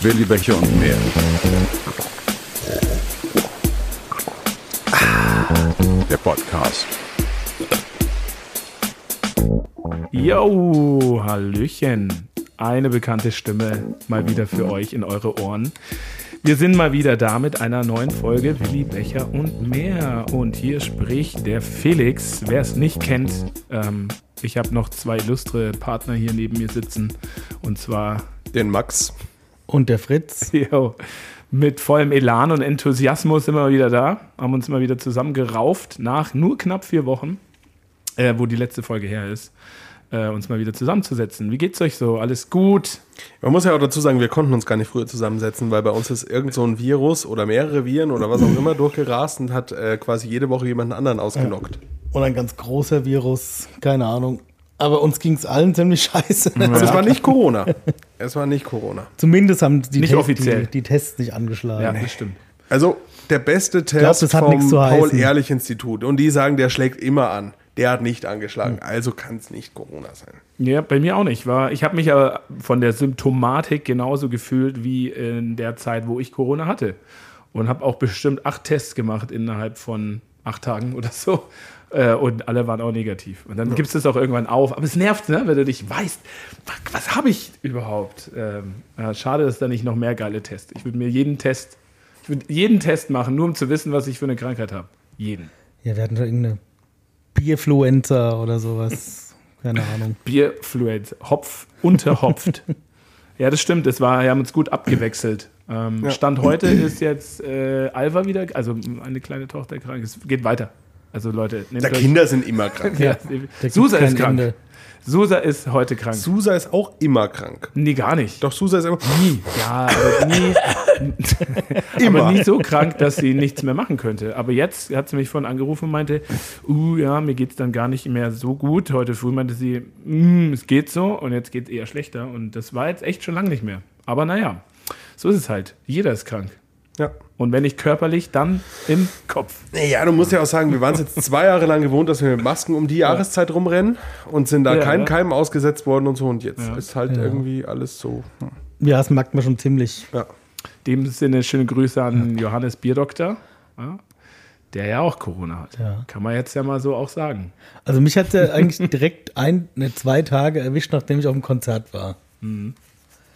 Willi Becher und mehr. Der Podcast. Yo, Hallöchen. Eine bekannte Stimme mal wieder für euch in eure Ohren. Wir sind mal wieder da mit einer neuen Folge Willi Becher und mehr. Und hier spricht der Felix. Wer es nicht kennt, ähm, ich habe noch zwei illustre Partner hier neben mir sitzen. Und zwar Den Max. Und der Fritz. Jo, mit vollem Elan und Enthusiasmus sind wir wieder da, haben uns mal wieder zusammengerauft nach nur knapp vier Wochen, äh, wo die letzte Folge her ist, äh, uns mal wieder zusammenzusetzen. Wie geht's euch so? Alles gut? Man muss ja auch dazu sagen, wir konnten uns gar nicht früher zusammensetzen, weil bei uns ist irgend so ein Virus oder mehrere Viren oder was auch immer durchgerast und hat äh, quasi jede Woche jemanden anderen ausgenockt. Und ein ganz großer Virus, keine Ahnung. Aber uns ging es allen ziemlich scheiße. Also es war nicht Corona. Es war nicht Corona. Zumindest haben die, Nicht Te- offiziell. die, die Tests nicht angeschlagen. Ja, das stimmt. Also der beste glaub, Test das hat nichts vom. Paul-Ehrlich-Institut. Und die sagen, der schlägt immer an. Der hat nicht angeschlagen. Also kann es nicht Corona sein. Ja, bei mir auch nicht. War, ich habe mich aber von der Symptomatik genauso gefühlt wie in der Zeit, wo ich Corona hatte. Und habe auch bestimmt acht Tests gemacht innerhalb von acht Tagen oder so. Äh, Und alle waren auch negativ. Und dann gibst du es auch irgendwann auf. Aber es nervt, ne? wenn du nicht weißt, was, habe ich überhaupt? Ähm, ja, schade, dass da nicht noch mehr geile Tests. Ich würde mir jeden Test, ich würde jeden Test machen, nur um zu wissen, was ich für eine Krankheit habe. Jeden. Ja, wir hatten schon irgendeine Bierfluenza oder sowas. Keine Ahnung. Bierfluent, Hopf, unterhopft. ja, das stimmt. Das war, wir haben uns gut abgewechselt. Ähm, Stand heute ist jetzt äh, Alva wieder, also eine kleine Tochter krank. Es geht weiter. Also Leute, nehmt Der euch- Kinder sind immer krank. Ja, Da Susa ist krank. Ende. Susa ist heute krank. Susa ist auch immer krank. nee, gar nicht. Doch Susa ist immer. Nie. Ja, aber nie, Immer. aber nie so krank, dass sie nichts mehr machen könnte. Aber jetzt hat sie mich vorhin angerufen und meinte, uh, ja, mir geht es dann gar nicht mehr so gut. Heute früh meinte sie, "Mm, es geht so und jetzt geht es eher schlechter. Und das war jetzt echt schon lange nicht mehr. Aber naja, so ist es halt. Jeder ist krank. Ja. Und wenn nicht körperlich, dann im Kopf. Ja, du musst ja auch sagen, wir waren es jetzt zwei Jahre lang gewohnt, dass wir mit Masken um die Jahreszeit rumrennen und sind da Ja, keinem ja. Keim ausgesetzt worden und so. Und jetzt Ja. ist halt irgendwie alles so. hm. Ja, das merkt man schon ziemlich. Ja. In dem Sinne schöne Grüße an Johannes Bierdoktor, ja, der ja auch Corona hat. Ja. Kann man jetzt ja mal so auch sagen. Also mich hat er eigentlich direkt ein, ne, zwei Tage erwischt, nachdem ich auf dem Konzert war.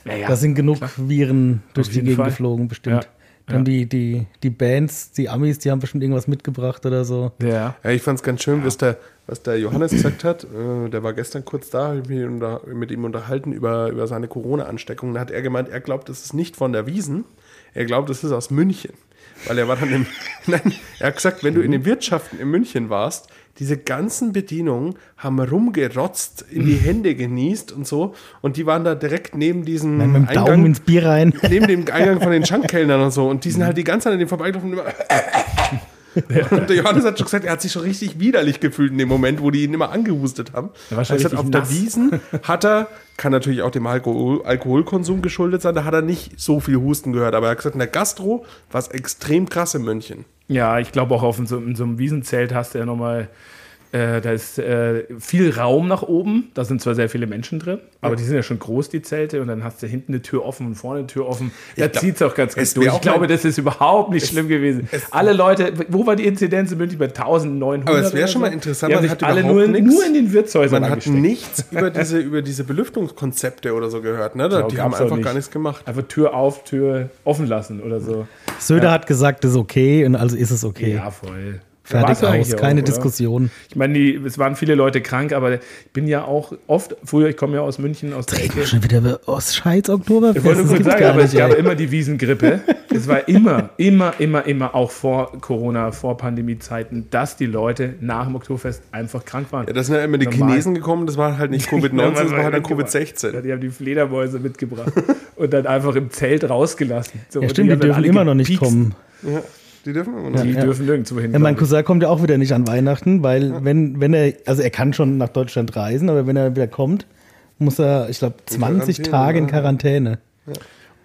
Ja, ja. Da sind genug Viren durch die Gegend Fall. geflogen, bestimmt. Ja. Dann Ja. die, die, die Bands, die Amis, die haben bestimmt irgendwas mitgebracht oder so. ja. Ja, ich fand es ganz schön, was der, was der Johannes gesagt hat. Äh, der war gestern kurz da, ich mich unter, mit ihm unterhalten über, über seine Corona-Ansteckung. Da hat er gemeint, er glaubt, das ist nicht von der Wiesen. Er glaubt, das ist aus München. Weil er war dann im. Nein, er hat gesagt, wenn du in den Wirtschaften in München warst, diese ganzen Bedienungen haben rumgerotzt, in die Hände genießt und so. Und die waren da direkt neben diesem Dann mit dem Daumen ins Bier rein. neben dem Eingang von den Schankkellnern und so. Und die sind halt die ganze Zeit an dem vorbeigelaufen und immer. Und der Johannes hat schon gesagt, er hat sich schon richtig widerlich gefühlt in dem Moment, wo die ihn immer angehustet haben. Er hat gesagt, auf nass. der Wiesen hat er, kann natürlich auch dem Alkohol, Alkoholkonsum geschuldet sein, da hat er nicht so viel Husten gehört. Aber er hat gesagt, in der Gastro war es extrem krass in München. Ja, ich glaube auch auf so, so einem Wiesenzelt hast du ja nochmal, äh, da ist äh, viel Raum nach oben. Da sind zwar sehr viele Menschen drin, aber die sind ja schon groß, die Zelte. Und dann hast du hinten eine Tür offen und vorne eine Tür offen. Da glaub, zieht es auch ganz gut es durch. Ich glaube, das ist überhaupt nicht schlimm gewesen. Alle Leute, wo war die Inzidenz in München? Bei 1900? Aber es wär oder schon so? mal interessant, man hat alle überhaupt nur, nichts- nur in den Wirtshäusern Man hat angesteckt. nichts über diese, über diese Belüftungskonzepte oder so gehört. Ne? Genau, die haben einfach nicht. gar nichts gemacht. Einfach Tür auf, Tür offen lassen oder so. Söder hat gesagt, das ist okay und also ist es okay. Ja, voll. Fertig aus, keine auch, oder? Diskussion. Ich meine, die, es waren viele Leute krank, aber ich bin ja auch oft, früher, ich komme ja aus München, aus der Reden Ecke. wir schon wieder über oh, Scheiß Oktoberfest. Ich wollte Das nur kurz sagen, aber es gab ey. immer die Wiesengrippe. Es war immer, immer, immer, immer auch vor Corona, vor Pandemiezeiten, dass die Leute nach dem Oktoberfest einfach krank waren. Ja, da sind ja immer die Normal. Chinesen gekommen, das war halt nicht Covid-19, das war halt dann Ja, Covid-16. die haben die Fledermäuse mitgebracht und dann einfach im Zelt rausgelassen. So, Ja, stimmt, die dann dürfen immer noch nicht kommen. Ja, die dürfen immer noch. Die Ja. dürfen nirgendwo hin. Ja, mein. Cousin kommt ja auch wieder nicht an Weihnachten, weil wenn, wenn er, also er kann schon nach Deutschland reisen, aber wenn er wieder kommt, muss er, ich glaube, 20 Quarantäne, Tage in ja.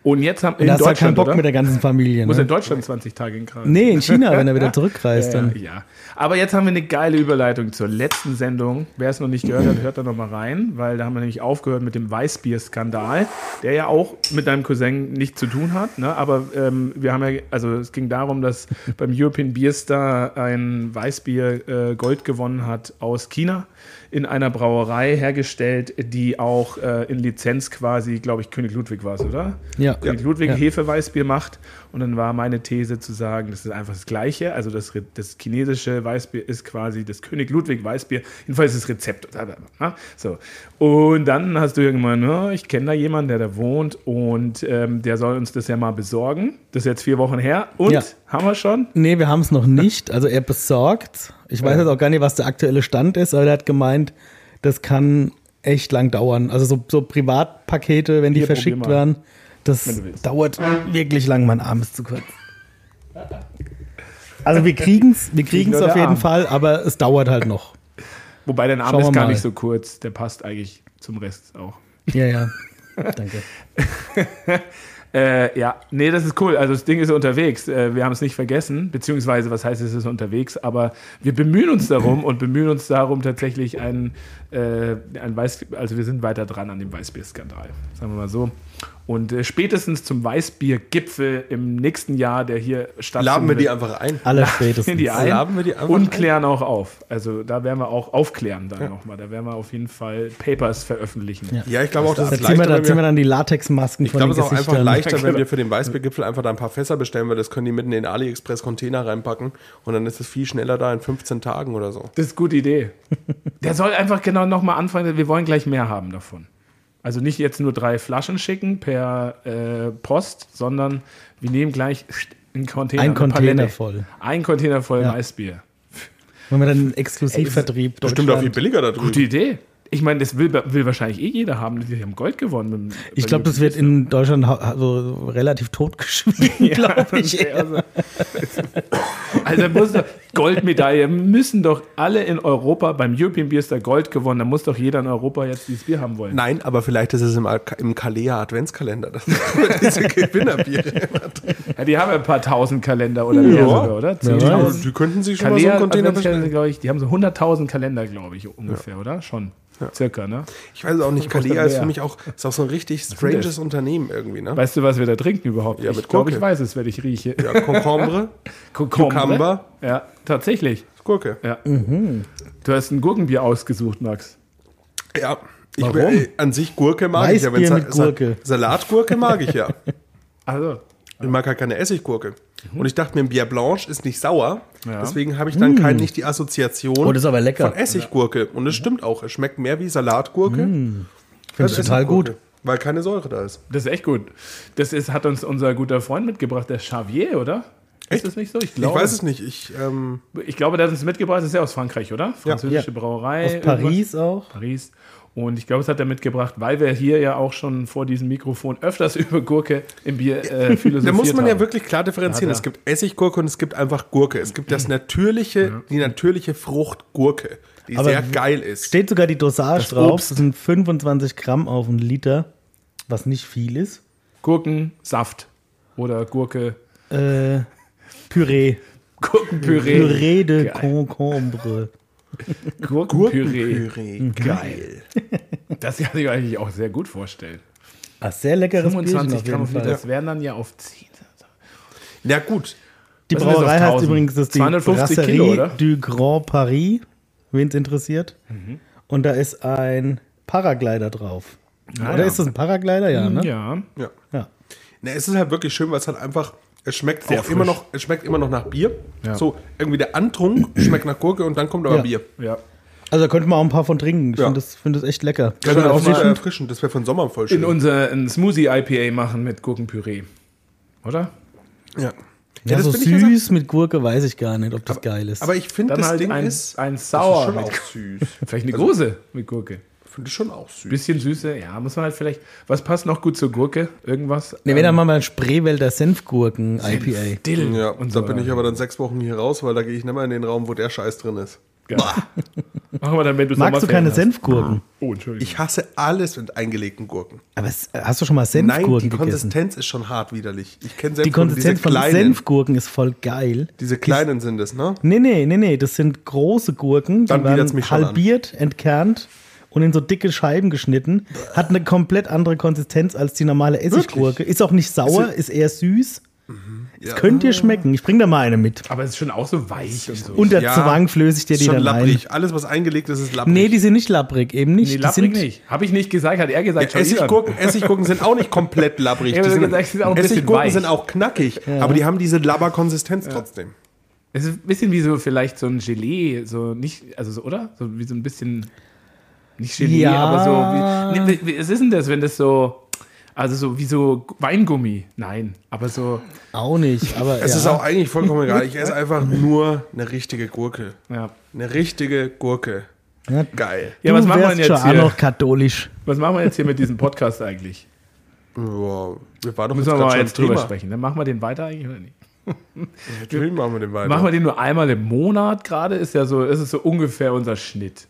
Und jetzt haben Und in hast du halt keinen Deutschland, Bock oder? mit der ganzen Familie. Muss Ne? in Deutschland 20 Tage in Quarantäne. Nee, in China, wenn er wieder zurückreist. Ja, Dann. ja. Aber jetzt haben wir eine geile Überleitung zur letzten Sendung. Wer es noch nicht gehört hat, hört da noch mal rein, weil da haben wir nämlich aufgehört mit dem Weißbier-Skandal, der ja auch mit deinem Cousin nichts zu tun hat. Ne? Aber ähm, wir haben ja, also es ging darum, dass beim European Beer Star ein Weißbier äh, Gold gewonnen hat aus China in einer Brauerei hergestellt, die auch äh, in Lizenz quasi, glaube ich, König Ludwig war es, oder? Ja. König Ludwig Ja. Hefeweißbier macht. Und dann war meine These zu sagen, das ist einfach das Gleiche. Also das, das chinesische Weißbier ist quasi das König Ludwig Weißbier. Jedenfalls das Rezept. Ne? So. Und dann hast du irgendwann, ja, ich kenne da jemanden, der da wohnt und ähm, der soll uns das ja mal besorgen. Das ist jetzt vier Wochen her. Und Ja. haben wir schon? Nee, wir haben es noch nicht. Also er besorgt. Ich weiß jetzt auch gar nicht, was der aktuelle Stand ist, aber er hat gemeint, das kann echt lang dauern. Also so, so Privatpakete, wenn die Hier, verschickt werden, das dauert wirklich lang. Mein Arm ist zu kurz. Also wir kriegen es wir kriegen's auf jeden Arm. Fall, aber es dauert halt noch. Wobei dein Arm Schauen ist gar mal. nicht so kurz. Der passt eigentlich zum Rest auch. Ja, ja. Danke. Äh, ja, nee, das ist cool. Also das Ding ist unterwegs. Äh, wir haben es nicht vergessen, beziehungsweise was heißt es ist unterwegs, aber wir bemühen uns darum und bemühen uns darum tatsächlich ein, äh, ein Weiß, also wir sind weiter dran an dem Weißbier-Skandal, sagen wir mal so. Und äh, spätestens zum Weißbier-Gipfel im nächsten Jahr, der hier stattfindet, Laden wir die einfach ein. Alle spätestens. die ein Laden wir die einfach und ein? klären auch auf. Also da werden wir auch aufklären dann nochmal. Da werden wir auf jeden Fall Papers veröffentlichen. Ja. Ja, ich glaube auch, das Da ist leichter, da ziehen wir dann die Latexmasken ich von glaube, den es ist auch einfach leichter, wenn wir für den Weißbiergipfel einfach da ein paar Fässer bestellen, weil das können die mitten in den AliExpress-Container reinpacken und dann ist es viel schneller da in 15 Tagen oder so. Das ist eine gute Idee. Der soll einfach genau nochmal anfangen. Wir wollen gleich mehr haben davon. Also nicht jetzt nur drei Flaschen schicken per äh, Post, sondern wir nehmen gleich einen Container. Ein Container Palette. voll. Ein Container voll Ja. Weißbier. Wenn wir dann einen Exklusivvertrieb Bestimmt auch viel billiger da drüben. Gute Idee. Ich meine, das will, will wahrscheinlich eh jeder haben. Die haben Gold gewonnen. mit- Ich glaube, das wird in Deutschland also relativ totgeschwiegen, glaube ich. Also, also muss doch, Goldmedaille müssen doch alle in Europa beim European Beer Star Gold gewonnen. Da muss doch jeder in Europa jetzt dieses Bier haben wollen. Nein, aber vielleicht ist es im, im Kalea Adventskalender. Das sind diese Gewinnerbiere. Ja, die haben ja ein paar tausend Kalender oder mehr Ja. sogar, oder? Wer Die, könnten sich schon mal so Kalea einen Container bestellen. ich, die haben so 100.000 Kalender, glaube ich, ungefähr, oder? Schon. Circa, ne? Ich weiß auch nicht, Kalea ist mehr. für mich auch, ist auch so ein richtig ist stranges? Unternehmen irgendwie, ne? Weißt du, was wir da trinken überhaupt? Ja, ich mit glaube, ich weiß es, wenn ich rieche. Ja, Concombre, Cucumber. Ja, tatsächlich. Gurke. Ja. Du hast ein Gurkenbier ausgesucht, Max. Ja. Ich, Warum? äh, an sich Gurke mag ich ja. Weißbier Sa- Gurke. Sa Salatgurke mag ich ja. Also, Ich mag halt keine Essiggurke. Und ich dachte mir, Bier Blanche ist nicht sauer. Ja. Deswegen habe ich dann kein, nicht die Assoziation Oh, das ist aber lecker. von Essiggurke. Und es stimmt auch. Es schmeckt mehr wie Salatgurke. Finde als ich total gut. Weil keine Säure da ist. das ist echt gut. Das ist, hat uns unser guter Freund mitgebracht, der Xavier, oder? Echt? Ist das nicht so? Ich Ich glaube, weiß es nicht. Ich, ähm, Ich glaube, der hat uns mitgebracht. Das ist ja aus Frankreich, oder? Französische Brauerei. Aus Paris auch. Paris. Und ich glaube, es hat er mitgebracht, weil wir hier ja auch schon vor diesem Mikrofon öfters über Gurke im Bier äh, philosophiert da muss man ja haben. wirklich klar differenzieren. Er. Es gibt Essiggurke und es gibt einfach Gurke. Es gibt das natürliche, die natürliche Frucht Gurke, die Aber sehr geil ist. Steht sogar die Dosage Das drauf. Obst. Das sind 25 Gramm auf einen Liter, was nicht viel ist. Gurkensaft oder Gurke, Äh, Püree. Gurkenpüree. Püree de Geil. Concombre. Gurkenpüree. Püree. Geil. Das kann ich eigentlich auch sehr gut vorstellen. Ah, sehr leckeres 25 Bierchen Gramm das wären dann ja auf 10. Ja, gut. Die Was Brauerei heißt 1000? übrigens das die 250 Brasserie Kilo, oder? du Grand Paris, wen es interessiert. Mhm. Und da ist ein Paraglider drauf. Ah, oder ja. ist das ein Paraglider? Ja, ne? Ja. Ja. Ja. Ne, es ist halt wirklich schön, weil es halt einfach, es schmeckt Sehr auch immer frisch. noch, es schmeckt immer noch nach Bier. Ja. So, irgendwie der Antrunk schmeckt nach Gurke und dann kommt aber Ja. Bier. ja. Also da könnte man auch ein paar von trinken. Ich Ja. finde das, find das echt lecker. Das Können wir wäre auch mal erfrischend. Das wäre für den Sommer voll schön. in unser ein Smoothie IPA machen mit Gurkenpüree. Oder? ja. Ja, das so ja süß mit Gurke weiß ich gar nicht, ob das geil ist. Aber ich finde, Dann das halt Ding ein, ist, ein Sauer. schon mit, auch süß. vielleicht eine große mit Gurke. Finde ich schon auch süß. Bisschen Süße, ja, muss man halt vielleicht. Was passt noch gut zur Gurke? Irgendwas? ne, wenn dann machen wir ein Spreewälder Senfgurken IPA. Dill Ja, und so. da bin ich aber dann sechs Wochen hier raus, weil da gehe ich nicht mehr in den Raum, wo der Scheiß drin ist. Geil. Machen wir dann, wenn du Magst du keine hast. Senfgurken? Oh, Entschuldigung. Ich hasse alles mit eingelegten Gurken. Aber hast du schon mal Nein, Senfgurken die gegessen? Konsistenz ist schon hart widerlich. Ich kenne Die Senfgurken, Konsistenz von kleinen. Senfgurken ist voll geil. Diese kleinen sind es, ne? Nee, nee, nee, nee, das sind große Gurken, die Dann mich werden schon halbiert, entkernt und in so dicke Scheiben geschnitten. Hat eine komplett andere Konsistenz als die normale Essiggurke. Ist auch nicht sauer, ist eher süß. Es könnte dir schmecken. Ich bring da mal eine mit. Aber es ist schon auch so weich und so. Unter Ja, Zwang flöße ich dir Ist die schon dann labbrig. Alles, was eingelegt ist, ist ein. labbrig. Nee, die sind nicht labbrig, eben nicht. nee, sind, nicht. Habe ich nicht gesagt, hat er gesagt. Ja. Essiggurken, Essiggurken sind auch nicht komplett labbrig. Ja, Die sind, gesagt, sind auch ein Essiggurken weich. sind auch knackig, aber die haben diese Labberkonsistenz trotzdem. Es ist ein bisschen wie so vielleicht so ein Gelee, so nicht, also so, oder? So wie so ein bisschen, nicht Gelee, Ja. aber so, wie, nee, wie, was ist denn das, wenn das so, also so wie so Weingummi? Nein, aber so, Auch nicht, aber Es ja. ist auch eigentlich vollkommen egal. Ich esse einfach nur eine richtige Gurke. ja. Eine richtige Gurke. Ja, Geil. Ja, du was machen wir jetzt schon auch hier? noch katholisch. Was machen wir jetzt hier mit diesem Podcast eigentlich? Wow. Wir waren doch Müssen wir grad mal schon jetzt drüber Thema. sprechen. Dann machen wir den weiter eigentlich oder nicht? Natürlich machen wir den weiter. Machen wir den nur einmal im Monat gerade, ist ja so, ist es so ungefähr unser Schnitt.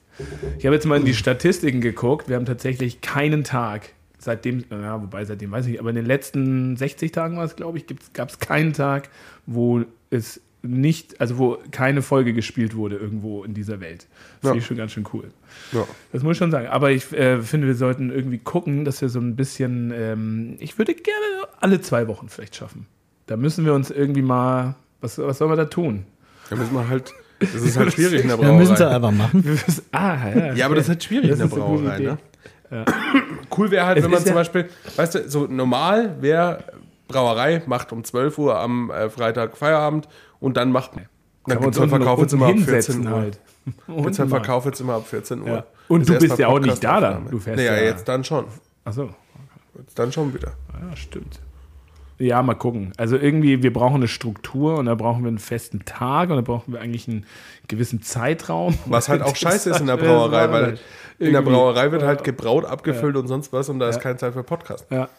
Ich habe jetzt mal in die Statistiken geguckt. Wir haben tatsächlich keinen Tag, seitdem, ja, wobei seitdem weiß ich nicht, aber in den letzten 60 Tagen war es, glaube ich, gab es keinen Tag, wo es nicht, also wo keine Folge gespielt wurde irgendwo in dieser Welt. Das Ja. finde ich schon ganz schön cool. ja. Das muss ich schon sagen. Aber ich äh, finde, wir sollten irgendwie gucken, dass wir so ein bisschen, ähm, ich würde gerne alle zwei Wochen vielleicht schaffen. Da müssen wir uns irgendwie mal, was, was sollen wir da tun? Da müssen wir halt. Das ist halt schwierig in der Wir müssen es Brauerei. einfach machen. Müssen- ah, ja. Ja, aber das ist halt schwierig Das in der Brauerei, ne? Cool wäre halt, Es wenn man zum ja- Beispiel, weißt du, so normal wäre Brauerei macht um 12 Uhr am äh, Freitag Feierabend und dann macht. Dann man gibt uns es halt Verkauf jetzt immer ab hinsetzen 14 Uhr. halt. Gibt's halt Verkauf jetzt immer ab 14 Uhr. Ja. Und du bist ja auch nicht da dann. Du fährst naja, ja- jetzt dann schon. Achso, Jetzt dann schon wieder. ja, stimmt. Ja, mal gucken. Also irgendwie, wir brauchen eine Struktur und da brauchen wir einen festen Tag und da brauchen wir eigentlich einen gewissen Zeitraum. Was halt auch Das scheiße ist in der das Brauerei, weil in der. Brauerei wird halt gebraut, abgefüllt und sonst was und da ist keine Zeit für Podcast. Ja.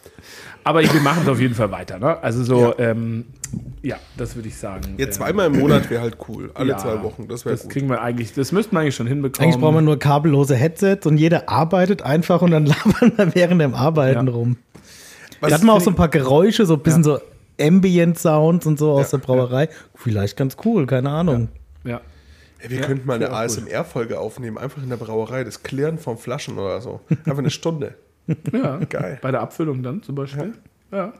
Aber ich, wir machen es auf jeden Fall weiter. Ne? Also so, ja, ähm, ja das würde ich sagen. Jetzt Ähm, zweimal im Monat wäre halt cool. Alle ja, zwei Wochen, das wäre Das gut. kriegen wir eigentlich, das müssten wir eigentlich schon hinbekommen. Eigentlich brauchen wir nur kabellose Headsets und jeder arbeitet einfach und dann labern wir während dem Arbeiten Ja. rum. Was Wir hatten mal auch so ein paar Geräusche, so ein bisschen so Ambient-Sounds und so aus der Brauerei. Vielleicht ganz cool, keine Ahnung. ja. ich- Ey, wir Ja, könnten mal eine. ASMR-Folge aufnehmen, einfach in der Brauerei, das Klirren von Flaschen oder so. Einfach eine Stunde. Ja, Geil. Bei der Abfüllung dann zum Beispiel. Ja.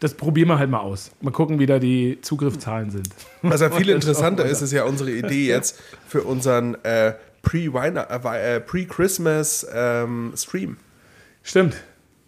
Das probieren wir halt mal aus. Mal gucken, wie da die Zugriffszahlen sind. Was ja viel interessanter ist, ist ja unsere Idee jetzt für unseren äh, Pre-Weihnacht- äh, Pre-Christmas ähm, Stream. Stimmt.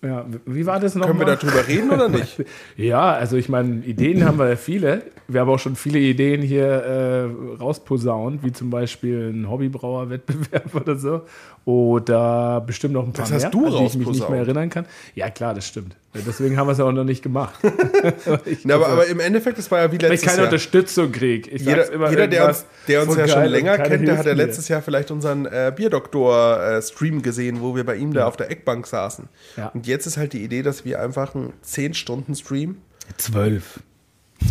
Ja, wie war das nochmal? Können wir darüber reden oder nicht? Ja, also ich meine, Ideen haben wir ja viele. Wir haben auch schon viele Ideen hier äh, rausposaunt, wie zum Beispiel ein Hobbybrauer-Wettbewerb oder so. Oder bestimmt noch ein paar Das hast mehr, du an die ich mich nicht mehr erinnern kann. Ja, klar, das stimmt. Deswegen haben wir es ja auch noch nicht gemacht. ich Na, aber, aber im Endeffekt, das war ja wie weil ich letztes keine Jahr. Unterstützung kriege. Ich Jeder, jeder der uns, der uns ja schon geil länger kennt, der hat ja letztes Jahr vielleicht unseren äh, Bierdoktor-Stream gesehen, wo wir bei ihm da auf der Eckbank saßen. Ja. Und jetzt ist halt die Idee, dass wir einfach einen 10-Stunden-Stream, Zwölf.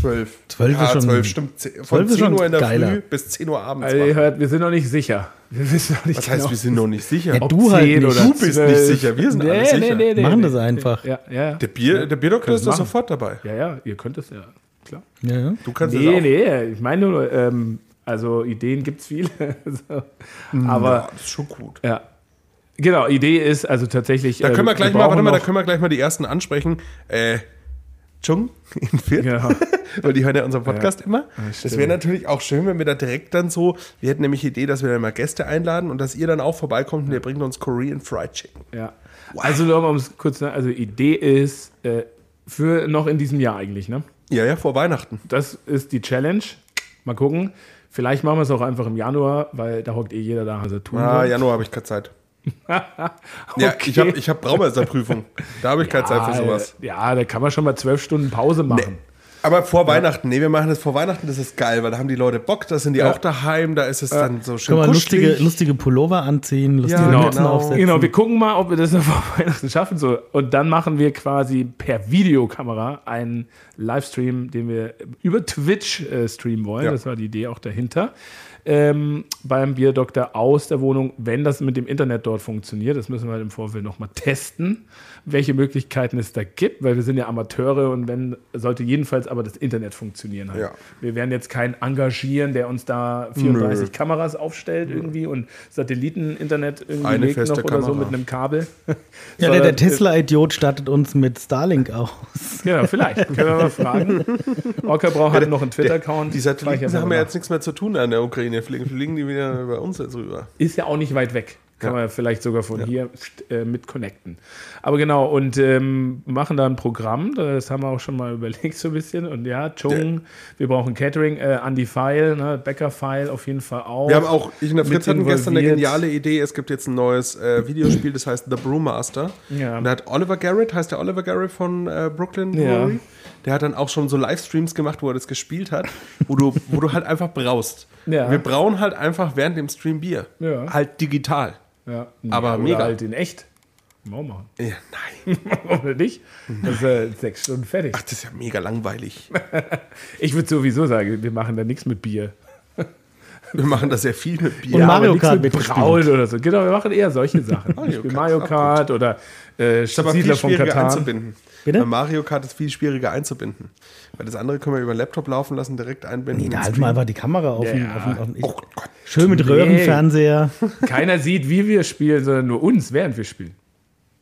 12. Zwölf ja, ist schon- 12, stimmt. Von zwölf ist 10 schon Uhr in der geiler. Früh bis 10 Uhr abends. Also ihr hört, wir sind noch nicht sicher. Wir wissen noch nicht Was heißt, genau, wir sind noch nicht sicher? Ja, ob du halt 10 nicht. oder Du bist nicht 12. sicher, wir sind nee, alle sicher. Nee, nee, nee, Machen nee. das einfach. Ja, ja. Der, Bier, der Bierdoktor ist da sofort dabei. Ja, ja, ihr könnt es ja, klar. Ja, ja. Du kannst Nee, das auch. nee, ich meine nur, ähm, also Ideen gibt es viele. so. Aber ja, das ist schon gut. ja. Genau, Idee ist also tatsächlich. Da äh, können wir gleich mal, brauchen warte mal, da können wir gleich mal die ersten ansprechen. Äh, Chung in Fürth. Genau. Weil die hören ja unseren Podcast immer. stimmt. Das wäre natürlich auch schön, wenn wir da direkt dann so, wir hätten nämlich die Idee, dass wir dann mal Gäste einladen und dass ihr dann auch vorbeikommt und ihr bringt uns Korean Fried Chicken. Ja. Also nochmal, um es kurz also Idee ist äh, für noch in diesem Jahr eigentlich, ne? Ja, ja, vor Weihnachten. Das ist die Challenge. Mal gucken. Vielleicht machen wir es auch einfach im Januar, weil da hockt eh jeder da, also tun Ah. Januar habe ich keine Zeit. Ja, ich habe ich hab Braumeisterprüfung. Da habe ich keine Zeit für sowas. äh, Ja, da kann man schon mal zwölf Stunden Pause machen. Aber vor Weihnachten, nee, wir machen das vor Weihnachten, das ist geil, weil da haben die Leute Bock, da sind die Ja. auch daheim, da ist es dann so schön Können wir kuschelig. lustige, lustige Pullover anziehen, lustige Ja, Genau, Mützen genau. aufsetzen. Genau, wir gucken mal, ob wir das noch vor Weihnachten schaffen. So. Und dann machen wir quasi per Videokamera einen Livestream, den wir über Twitch äh, streamen wollen. Ja. Das war die Idee auch dahinter. Ähm, beim Bierdoktor aus der Wohnung, wenn das mit dem Internet dort funktioniert. Das müssen wir halt im Vorfeld nochmal testen, welche Möglichkeiten es da gibt, weil wir sind ja Amateure und wenn, sollte jedenfalls aber das Internet funktionieren. Halt. Ja. Wir werden jetzt keinen engagieren, der uns da 34 Nö. Kameras aufstellt irgendwie und Satelliten-Internet irgendwie Eine legt noch oder so Kamera. mit einem Kabel. Ja, der, der Tesla-Idiot startet uns mit Starlink aus. Ja, vielleicht. Können wir mal fragen. Orca braucht halt noch einen Twitter-Account. Die Satelliten haben ja jetzt nichts mehr zu tun an der Ukraine. Fliegen, fliegen die wieder bei uns jetzt rüber. Ist ja auch nicht weit weg. Kann Ja. man vielleicht sogar von hier äh, mit connecten. Aber genau, und ähm, machen da ein Programm, das haben wir auch schon mal überlegt so ein bisschen. Und ja, Chung, wir brauchen Catering, äh, Andy File, ne, Becker File auf jeden Fall auch. Wir haben auch, ich und der Fritz hatten gestern eine geniale Idee. Es gibt jetzt ein neues äh, Videospiel, das heißt The Brewmaster. Ja. Und da hat Oliver Garrett, heißt der Oliver Garrett von äh, Brooklyn Ja. Brewery. Der hat dann auch schon so Livestreams gemacht, wo er das gespielt hat, wo du, wo du halt einfach braust. Ja. Wir brauen halt einfach während dem Stream Bier. Ja. Halt digital. Ja. Aber oder mega. halt in echt. Mal machen. Ja, nein. oder nicht? Das ist äh, sechs Stunden fertig. Ach, das ist ja mega langweilig. Ich würde sowieso sagen, wir machen da nichts mit Bier. Wir machen da sehr viel mit Bier. Und Mario Kart mit wird Brauen oder so. Genau, wir machen eher solche Sachen. Mario Kart Mario Kart oder äh, ist aber viel Siedler von schwieriger Katan. einzubinden. Bitte? Bei Mario Kart ist viel schwieriger einzubinden. Weil das andere können wir über den Laptop laufen lassen, direkt einbinden. Nee, da halten wir einfach die Kamera auf. Ja, den- auf, den- auf den- Oh Gott. Schön mit Röhrenfernseher. Keiner sieht, wie wir spielen, sondern nur uns, während wir spielen.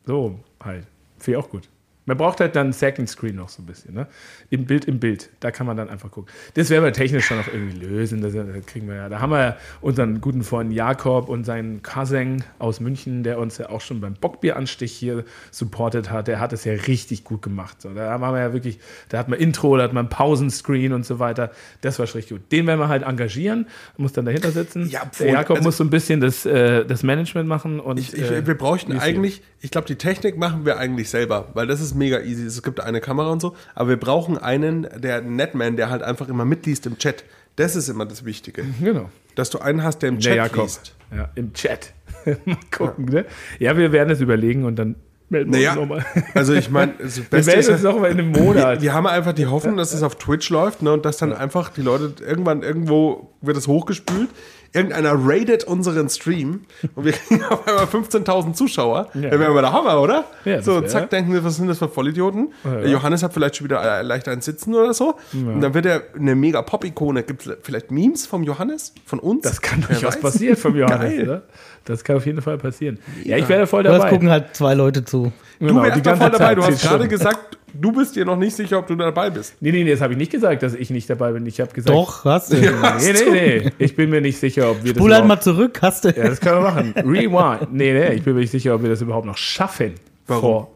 So halt. Finde ich auch gut. Man braucht halt dann einen Second Screen noch so ein bisschen, ne? Im Bild im Bild. Da kann man dann einfach gucken. Das werden wir technisch schon noch irgendwie lösen. Das, das kriegen wir ja. Da haben wir ja unseren guten Freund Jakob und seinen Cousin aus München, der uns ja auch schon beim Bockbieranstich hier supportet hat. Der hat es ja richtig gut gemacht. So, da waren wir ja wirklich, da hat man Intro, da hat man Pausenscreen und so weiter. Das war schon richtig gut. Den werden wir halt engagieren, muss dann dahinter sitzen. Ja, der. Jakob Also- muss so ein bisschen das, äh, das Management machen und Ich, ich, äh, wir bräuchten eigentlich, ich glaube, die Technik machen wir eigentlich selber, weil das ist mega easy. Es gibt eine Kamera und so, aber wir brauchen einen, der Netman, der halt einfach immer mitliest im Chat. Das ist immer das Wichtige. Genau. Dass du einen hast, der im Der Chat Jakob. liest. Ja, im Chat. Mal gucken, ne? Ja, wir werden es überlegen und dann melden wir Naja, uns nochmal. also ich meine, das Wir melden ist uns ja, nochmal in einem wir, Monat. wir haben einfach die Hoffnung, dass es auf Twitch läuft ne, und dass dann einfach die Leute irgendwann irgendwo wird es hochgespült. Irgendeiner raidet unseren Stream und wir kriegen auf einmal 15.000 Zuschauer. Ja. Ja. wäre aber der Hammer, oder? Ja, das so, wär- zack, denken wir, was sind das für Vollidioten? Ja. Der Johannes hat vielleicht schon wieder äh, leicht einen Sitzen oder so. Und dann wird er eine mega Pop-Ikone. Gibt es vielleicht Memes vom Johannes? Von uns? Das kann durchaus passieren vom Johannes. Geil. Ne? Das kann auf jeden Fall passieren. Ja, ich werde voll Das dabei. gucken halt zwei Leute zu. Du Genau, wärst die da ganze voll dabei. Du Zeit, hast zehn gerade gesagt, du bist dir noch nicht sicher, ob du dabei bist. Nee, nee, nee, das habe ich nicht gesagt, dass ich nicht dabei bin. Ich habe gesagt. Doch, hast du. Nee, nee, nee. Ich bin mir nicht sicher, ob wir das. Spul halt mal zurück, hast du. Ja, das können wir machen. Rewind. Nee, nee, ich bin mir nicht sicher, ob wir das überhaupt noch schaffen. Warum? Vor.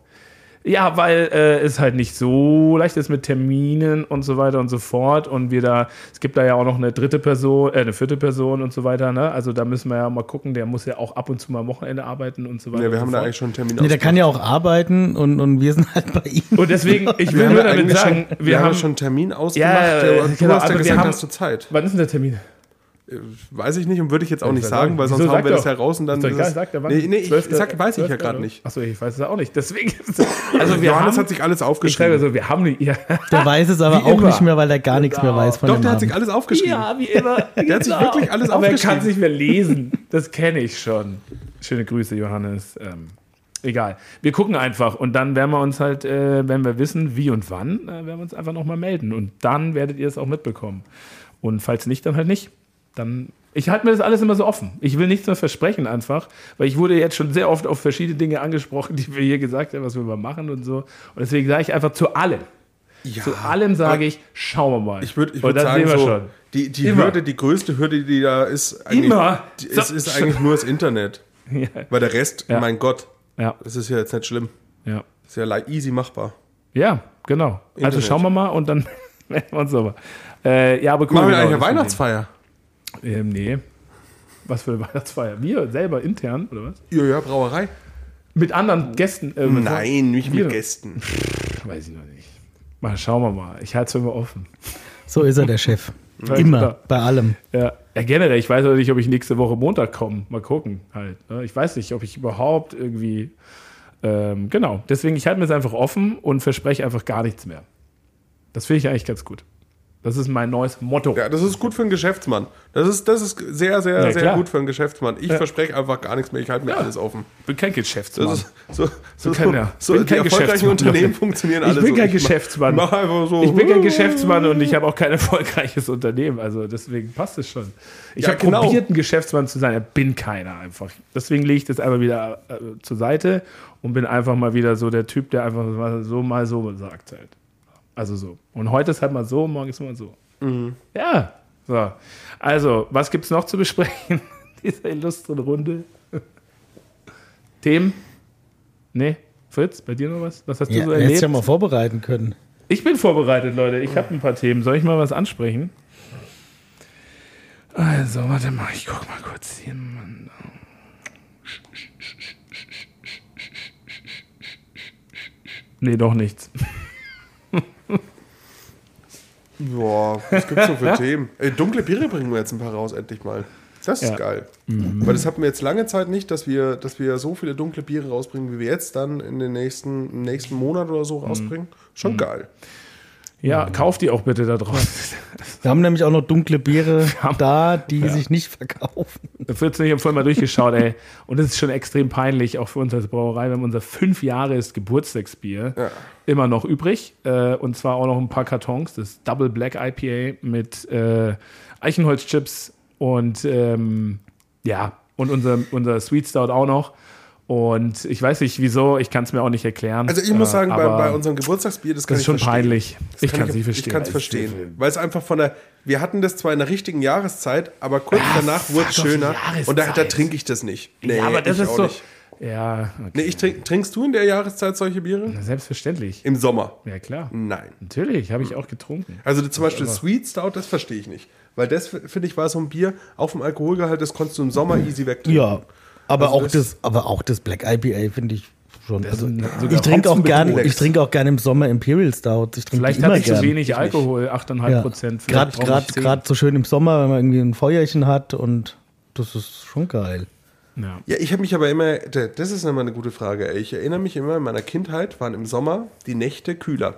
Ja, weil äh, es halt nicht so leicht ist mit Terminen und so weiter und so fort. Und wir da, es gibt da ja auch noch eine dritte Person, äh, eine vierte Person und so weiter. Ne? Also da müssen wir ja mal gucken, der muss ja auch ab und zu mal am Wochenende arbeiten und so weiter. Ja, wir haben so da eigentlich schon einen Termin Nee, der kann ja auch arbeiten und, und wir sind halt bei ihm. Und deswegen, ich Wir will haben nur ja damit sagen, schon, wir, haben. ja schon einen Termin ausgemacht. Ja, der- und du genau, hast ja aber wir gesagt, haben- hast du Zeit. wann ist denn der Termin? Weiß ich nicht und würde ich jetzt auch nicht weiß sagen, auch weil nicht. sonst Wieso, hauen sag wir das heraus und dann Ist es- sagt er wann? Nee, nee, ich 12. sag, weiß ich ja 12. gerade nicht. Achso, ich weiß es auch nicht. Deswegen. Also wir Johannes haben, hat sich alles ich sage aufgeschrieben. so, wir haben die, ja, Der weiß es aber Wie auch immer. nicht mehr, weil er gar nichts mehr Genau. weiß von Doch, dem der hat sich Abend. alles aufgeschrieben. ja, wie immer. Der hat sich wirklich alles Aber er kann aufgeschrieben. es nicht mehr lesen. Das kenne ich schon. Schöne Grüße, Johannes. Ähm, egal. Wir gucken einfach und dann werden wir uns halt, äh, wenn wir wissen, wie und wann, äh, werden wir uns einfach nochmal melden. Und dann werdet ihr es auch mitbekommen. Und falls nicht, dann halt nicht. Dann. Ich halte mir das alles immer so offen. Ich will nichts mehr versprechen einfach, weil ich wurde jetzt schon sehr oft auf verschiedene Dinge angesprochen, die wir hier gesagt haben, was wir mal machen und so. Und deswegen sage ich einfach zu allem. Ja, Zu allem sage ich, schauen wir mal. Ich würde ich Und würd dann sagen, so, die, die Immer. Hürde, die größte Hürde, die da ist, eigentlich, Immer. Die, So. es ist eigentlich nur das Internet. Ja. Weil der Rest, Ja. mein Gott, Ja, das ist ja jetzt nicht schlimm. ja. Das ist ja easy machbar. Ja, genau. Also Internet. schauen wir mal und dann melden wir uns. Äh, ja, aber cool. Machen wir genau, eigentlich eine Weihnachtsfeier? Ähm, nee. Was für eine Weihnachtsfeier? Wir selber intern, oder was? Ja, ja, Brauerei. Mit anderen Gästen? äh, mit- Nein, nicht Wir- mit Gästen. Weiß ich noch nicht. Mal schauen wir mal. Ich halte es immer offen. So ist er, der Chef. Immer, klar. bei allem. Ja. ja, generell. Ich weiß auch nicht, ob ich nächste Woche Montag komme. Mal gucken halt. ne? Ich weiß nicht, ob ich überhaupt irgendwie. Ähm, genau. Deswegen, ich halte mir es einfach offen und verspreche einfach gar nichts mehr. Das finde ich eigentlich ganz gut. Das ist mein neues Motto. Ja, das ist gut für einen Geschäftsmann. Das ist, das ist sehr, sehr, Ja, sehr klar. gut für einen Geschäftsmann. Ich verspreche einfach gar nichts mehr. Ich halte mir alles offen. Ich bin kein Geschäftsmann. Ist so, so, kein- ja. so, bin kein erfolgreichen Geschäftsmann, Unternehmen funktionieren ich alle bin so. kein mach- Geschäftsmann. Mach einfach so. Ich bin kein Geschäftsmann und ich habe auch kein erfolgreiches Unternehmen. Also deswegen passt es schon. Ich Ja, habe genau. probiert, ein Geschäftsmann zu sein. Ich bin keiner einfach. Deswegen lege ich das einfach wieder äh, zur Seite und bin einfach mal wieder so der Typ, der einfach so mal so sagt halt. Also so. Und heute ist halt mal so, morgen ist mal so. Mhm. Ja. So. Also, was gibt es noch zu besprechen in dieser illustren Runde? Themen? Nee? Fritz, bei dir noch was? Was hast du Ja, so hättest erlebt? ja mal vorbereiten können. Ich bin vorbereitet, Leute. Ich habe ein paar Themen. Soll ich mal was ansprechen? Also, warte mal, ich guck mal kurz hier. Mann. Nee, doch nichts. Boah, was gibt's so für Themen? Ey, dunkle Biere bringen wir jetzt ein paar raus, endlich mal. Das ist Ja. geil. Weil das hatten wir jetzt lange Zeit nicht, dass wir, dass wir so viele dunkle Biere rausbringen, wie wir jetzt dann in den nächsten, nächsten Monat oder so rausbringen. Schon geil. Ja, kauft die auch bitte da draußen. Wir haben nämlich auch noch dunkle Biere da, die sich nicht verkaufen. Fritz und ich haben vorhin mal durchgeschaut, ey. Und das ist schon extrem peinlich, auch für uns als Brauerei. Wir haben unser fünf Jahres Geburtstagsbier Ja. immer noch übrig. Äh, und zwar auch noch ein paar Kartons. Das Double Black IPA mit äh, Eichenholzchips und ähm, ja, und unser, unser Sweet Stout auch noch. Und ich weiß nicht wieso, ich kann es mir auch nicht erklären. Also ich muss Äh, sagen, bei, aber bei unserem Geburtstagsbier, das kann das ist ich schon verstehen. peinlich. Das Ich kann es ich, nicht verstehen. Ich kann es verstehen. Weil es einfach von der. Wir hatten das zwar in der richtigen Jahreszeit, aber kurz danach wurde es schöner. Und da, da trinke ich das nicht. Nee, ja, aber das ich ist auch so. nicht. Ja, okay. Nee, ich trink, trinkst du in der Jahreszeit solche Biere? selbstverständlich. Im Sommer? Ja, klar. Nein. Natürlich, habe ich auch getrunken. Also zum Beispiel Sweet Stout, das verstehe ich nicht. Weil das, finde ich, war so ein Bier auf dem Alkoholgehalt, das konntest du im Sommer easy wegtrinken. Ja, aber, Also auch das- das, aber auch das Black IPA finde ich schon. Also, ich trinke auch gerne, ich trinke auch gerne im Sommer Imperial Stout. Ich trinke Vielleicht hatte ich zu gern. wenig Alkohol, 8,5 Ja. Prozent. Gerade so schön im Sommer, wenn man irgendwie ein Feuerchen hat und das ist schon geil. Ja. Ja, ich habe mich aber immer, das ist immer eine gute Frage. ey. Ich erinnere mich immer, in meiner Kindheit waren im Sommer die Nächte kühler.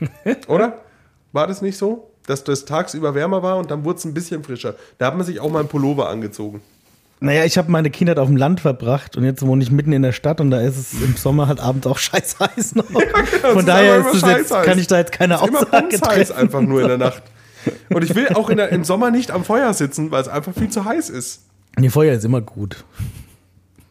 Oder? War das nicht so? Dass das tagsüber wärmer war und dann wurde es ein bisschen frischer. Da hat man sich auch mal einen Pullover angezogen. Naja, ich habe meine Kindheit auf dem Land verbracht und jetzt wohne ich mitten in der Stadt und da ist es im Sommer halt abends auch scheiß heiß noch. es Von ist daher ist immer es jetzt, kann ich da jetzt keine Es ist immer Aussage bumsheiß treffen. einfach nur in der Nacht. Und ich will auch der, im Sommer nicht am Feuer sitzen, weil es einfach viel zu heiß ist. Nee, Feuer ist immer gut.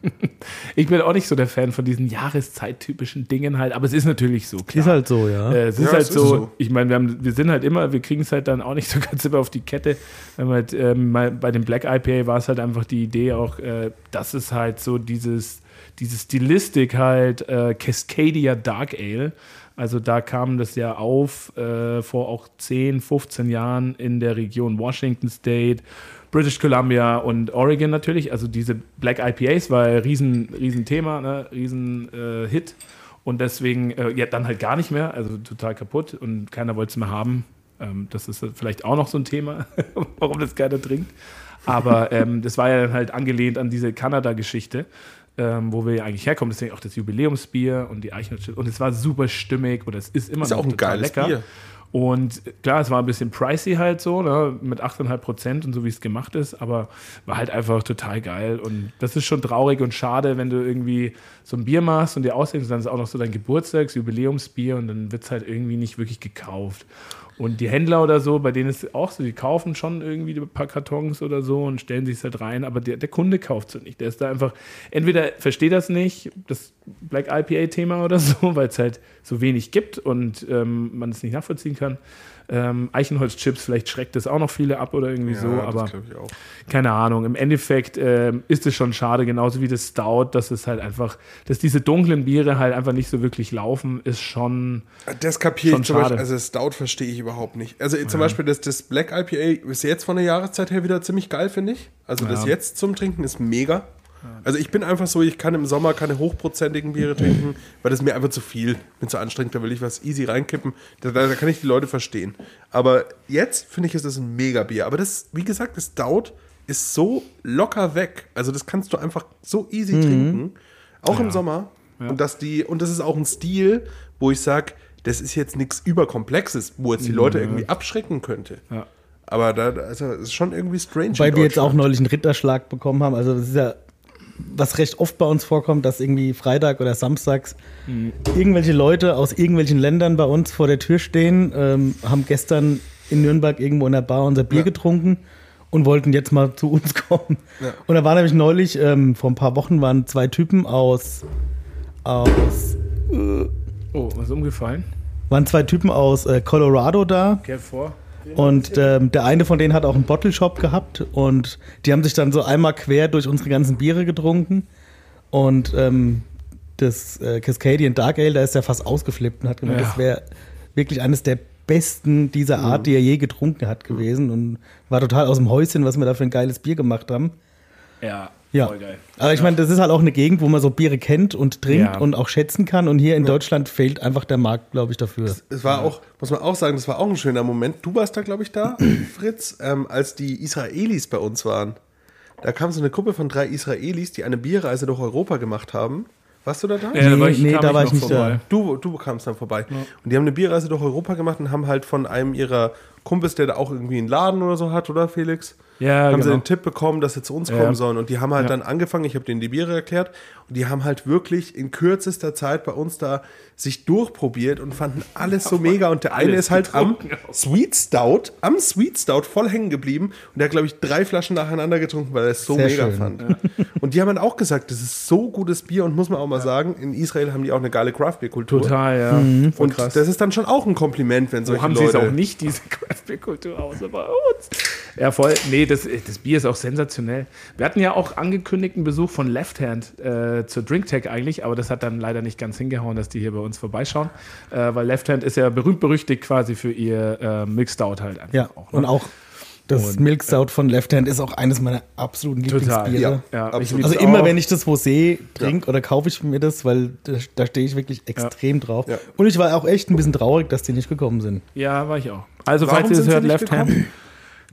Ich bin auch nicht so der Fan von diesen Jahreszeittypischen Dingen halt, aber es ist natürlich so, klar. Ist halt so, ja. Äh, es ist Ja, halt es ist so, so. ich meine, wir, haben- wir sind halt immer, wir kriegen es halt dann auch nicht so ganz immer auf die Kette. Wenn halt, ähm, bei dem Black IPA war es halt einfach die Idee auch, äh, dass es halt so dieses, diese Stilistik halt äh, Cascadia Dark Ale. Also da kam das ja auf äh, vor auch 10, 15 Jahren in der Region Washington State, British Columbia und Oregon natürlich. Also diese Black IPAs war ein riesen, riesen Thema, ne? riesen äh, Hit. Und deswegen, äh, ja, dann halt gar nicht mehr, also total kaputt und keiner wollte es mehr haben. Ähm, das ist vielleicht auch noch so ein Thema, warum das keiner trinkt. Aber ähm, das war ja dann halt angelehnt an diese Kanada-Geschichte, ähm, wo wir ja eigentlich herkommen. Deswegen auch das Jubiläumsbier und die Eichenholzchips. Und es war super stimmig oder es ist immer Ist noch auch ein geiles lecker. Bier. Und klar, es war ein bisschen pricey halt so, ne, mit 8,5 Prozent und so wie es gemacht ist, aber war halt einfach total geil. Und das ist schon traurig und schade, wenn du irgendwie so ein Bier machst und dir ausdenkst, dann ist auch noch so dein Geburtstags-, Jubiläumsbier und dann wird es halt irgendwie nicht wirklich gekauft. Und die Händler oder so, bei denen ist es auch so, die kaufen schon irgendwie ein paar Kartons oder so und stellen sich halt rein, aber der, der Kunde kauft es nicht. Der ist da einfach, entweder versteht das nicht, das Black IPA-Thema oder so, weil es halt so wenig gibt und ähm, man es nicht nachvollziehen kann. Ähm, Eichenholzchips, vielleicht schreckt das auch noch viele ab oder irgendwie so, das aber glaube ich auch. keine Ahnung. Im Endeffekt ähm, ist es schon schade, genauso wie das Stout, dass es halt einfach, dass diese dunklen Biere halt einfach nicht so wirklich laufen, ist schon. Das kapiere ich zum Beispiel, also Stout verstehe ich überhaupt nicht. Also zum Beispiel das, das Black IPA ist jetzt von der Jahreszeit her wieder ziemlich geil, finde ich. Also das Ja. jetzt zum Trinken ist mega. Also ich bin einfach so, ich kann im Sommer keine hochprozentigen Biere trinken, weil das mir einfach zu viel. Bin zu anstrengend, da will ich was easy reinkippen. Da, da, da kann ich die Leute verstehen. Aber jetzt finde ich, ist das ein mega Bier. Aber das, wie gesagt, das Stout ist so locker weg. Also das kannst du einfach so easy trinken. Auch im Sommer. Und, dass die, und das ist auch ein Stil, wo ich sage, das ist jetzt nichts überkomplexes, wo jetzt die Leute irgendwie abschrecken könnte. Ja. Aber da, also, es ist schon irgendwie strange. Weil wir jetzt auch neulich einen Ritterschlag bekommen haben. Also das ist ja, was recht oft bei uns vorkommt, dass irgendwie Freitag oder Samstags irgendwelche Leute aus irgendwelchen Ländern bei uns vor der Tür stehen, ähm, haben gestern in Nürnberg irgendwo in der Bar unser Bier Ja. getrunken und wollten jetzt mal zu uns kommen. Ja. Und da war nämlich neulich, ähm, vor ein paar Wochen waren zwei Typen aus, aus Oh, was ist umgefallen? waren zwei Typen aus äh, Colorado da. Kehr vor. Und ähm, der eine von denen hat auch einen Bottle Shop gehabt und die haben sich dann so einmal quer durch unsere ganzen Biere getrunken. Und ähm, das äh, Cascadian Dark Ale, da ist er fast ausgeflippt und hat gemeint, Ja. das wäre wirklich eines der besten dieser Art, die er je getrunken hat gewesen. Und war total aus dem Häuschen, was wir da für ein geiles Bier gemacht haben. Ja, Ja. voll geil. Aber ich meine, das ist halt auch eine Gegend, wo man so Biere kennt und trinkt Ja. und auch schätzen kann. Und hier in Deutschland fehlt einfach der Markt, glaube ich, dafür. Es war auch, muss man auch sagen, das war auch ein schöner Moment. Du warst da, glaube ich, da, Fritz, ähm, als die Israelis bei uns waren. Da kam so eine Gruppe von drei Israelis, die eine Bierreise durch Europa gemacht haben. Warst du da da? Ja, da war ich, nee, da war noch ich nicht da. Du, du kamst dann vorbei. Und die haben eine Bierreise durch Europa gemacht und haben halt von einem ihrer Kumpels, der da auch irgendwie einen Laden oder so hat, oder Felix? Ja, haben sie genau. den Tipp bekommen, dass sie zu uns Ja. kommen sollen. Und die haben halt Ja. dann angefangen, ich habe denen die Biere erklärt, und die haben halt wirklich in kürzester Zeit bei uns da sich durchprobiert und fanden alles so mega. Und der eine ist halt am. Sweet Stout, am Sweet Stout voll hängen geblieben. Und der hat, glaube ich, drei Flaschen nacheinander getrunken, weil er es so Sehr mega schön. fand. Und die haben dann auch gesagt, das ist so gutes Bier und muss man auch mal sagen, in Israel haben die auch eine geile Craft-Bier-Kultur. Total, ja. Voll Und das ist dann schon auch ein Kompliment, wenn So solche haben sie es Leute... auch nicht, diese Craft-Bier-Kultur außer bei uns. Ja, voll. Nee, das, das Bier ist auch sensationell. Wir hatten ja auch angekündigten Besuch von Left Hand äh, zur Drinktech eigentlich, aber das hat dann leider nicht ganz hingehauen, dass die hier bei uns vorbeischauen. Äh, weil Left Hand ist ja berühmt-berüchtigt quasi für ihr äh, Milk Stout halt einfach Ja, auch. ne? und auch das Und- Milk Stout von Left Hand ist auch eines meiner absoluten Total. Lieblingsbiere. Ja. Ja, Also immer, auch. wenn ich das wo sehe, trinke oder kaufe ich mir das, weil da, da stehe ich wirklich extrem drauf. Ja. Und ich war auch echt ein bisschen traurig, dass die nicht gekommen sind. Ja, war ich auch. Also, Warum falls ihr das hört, Left Hand.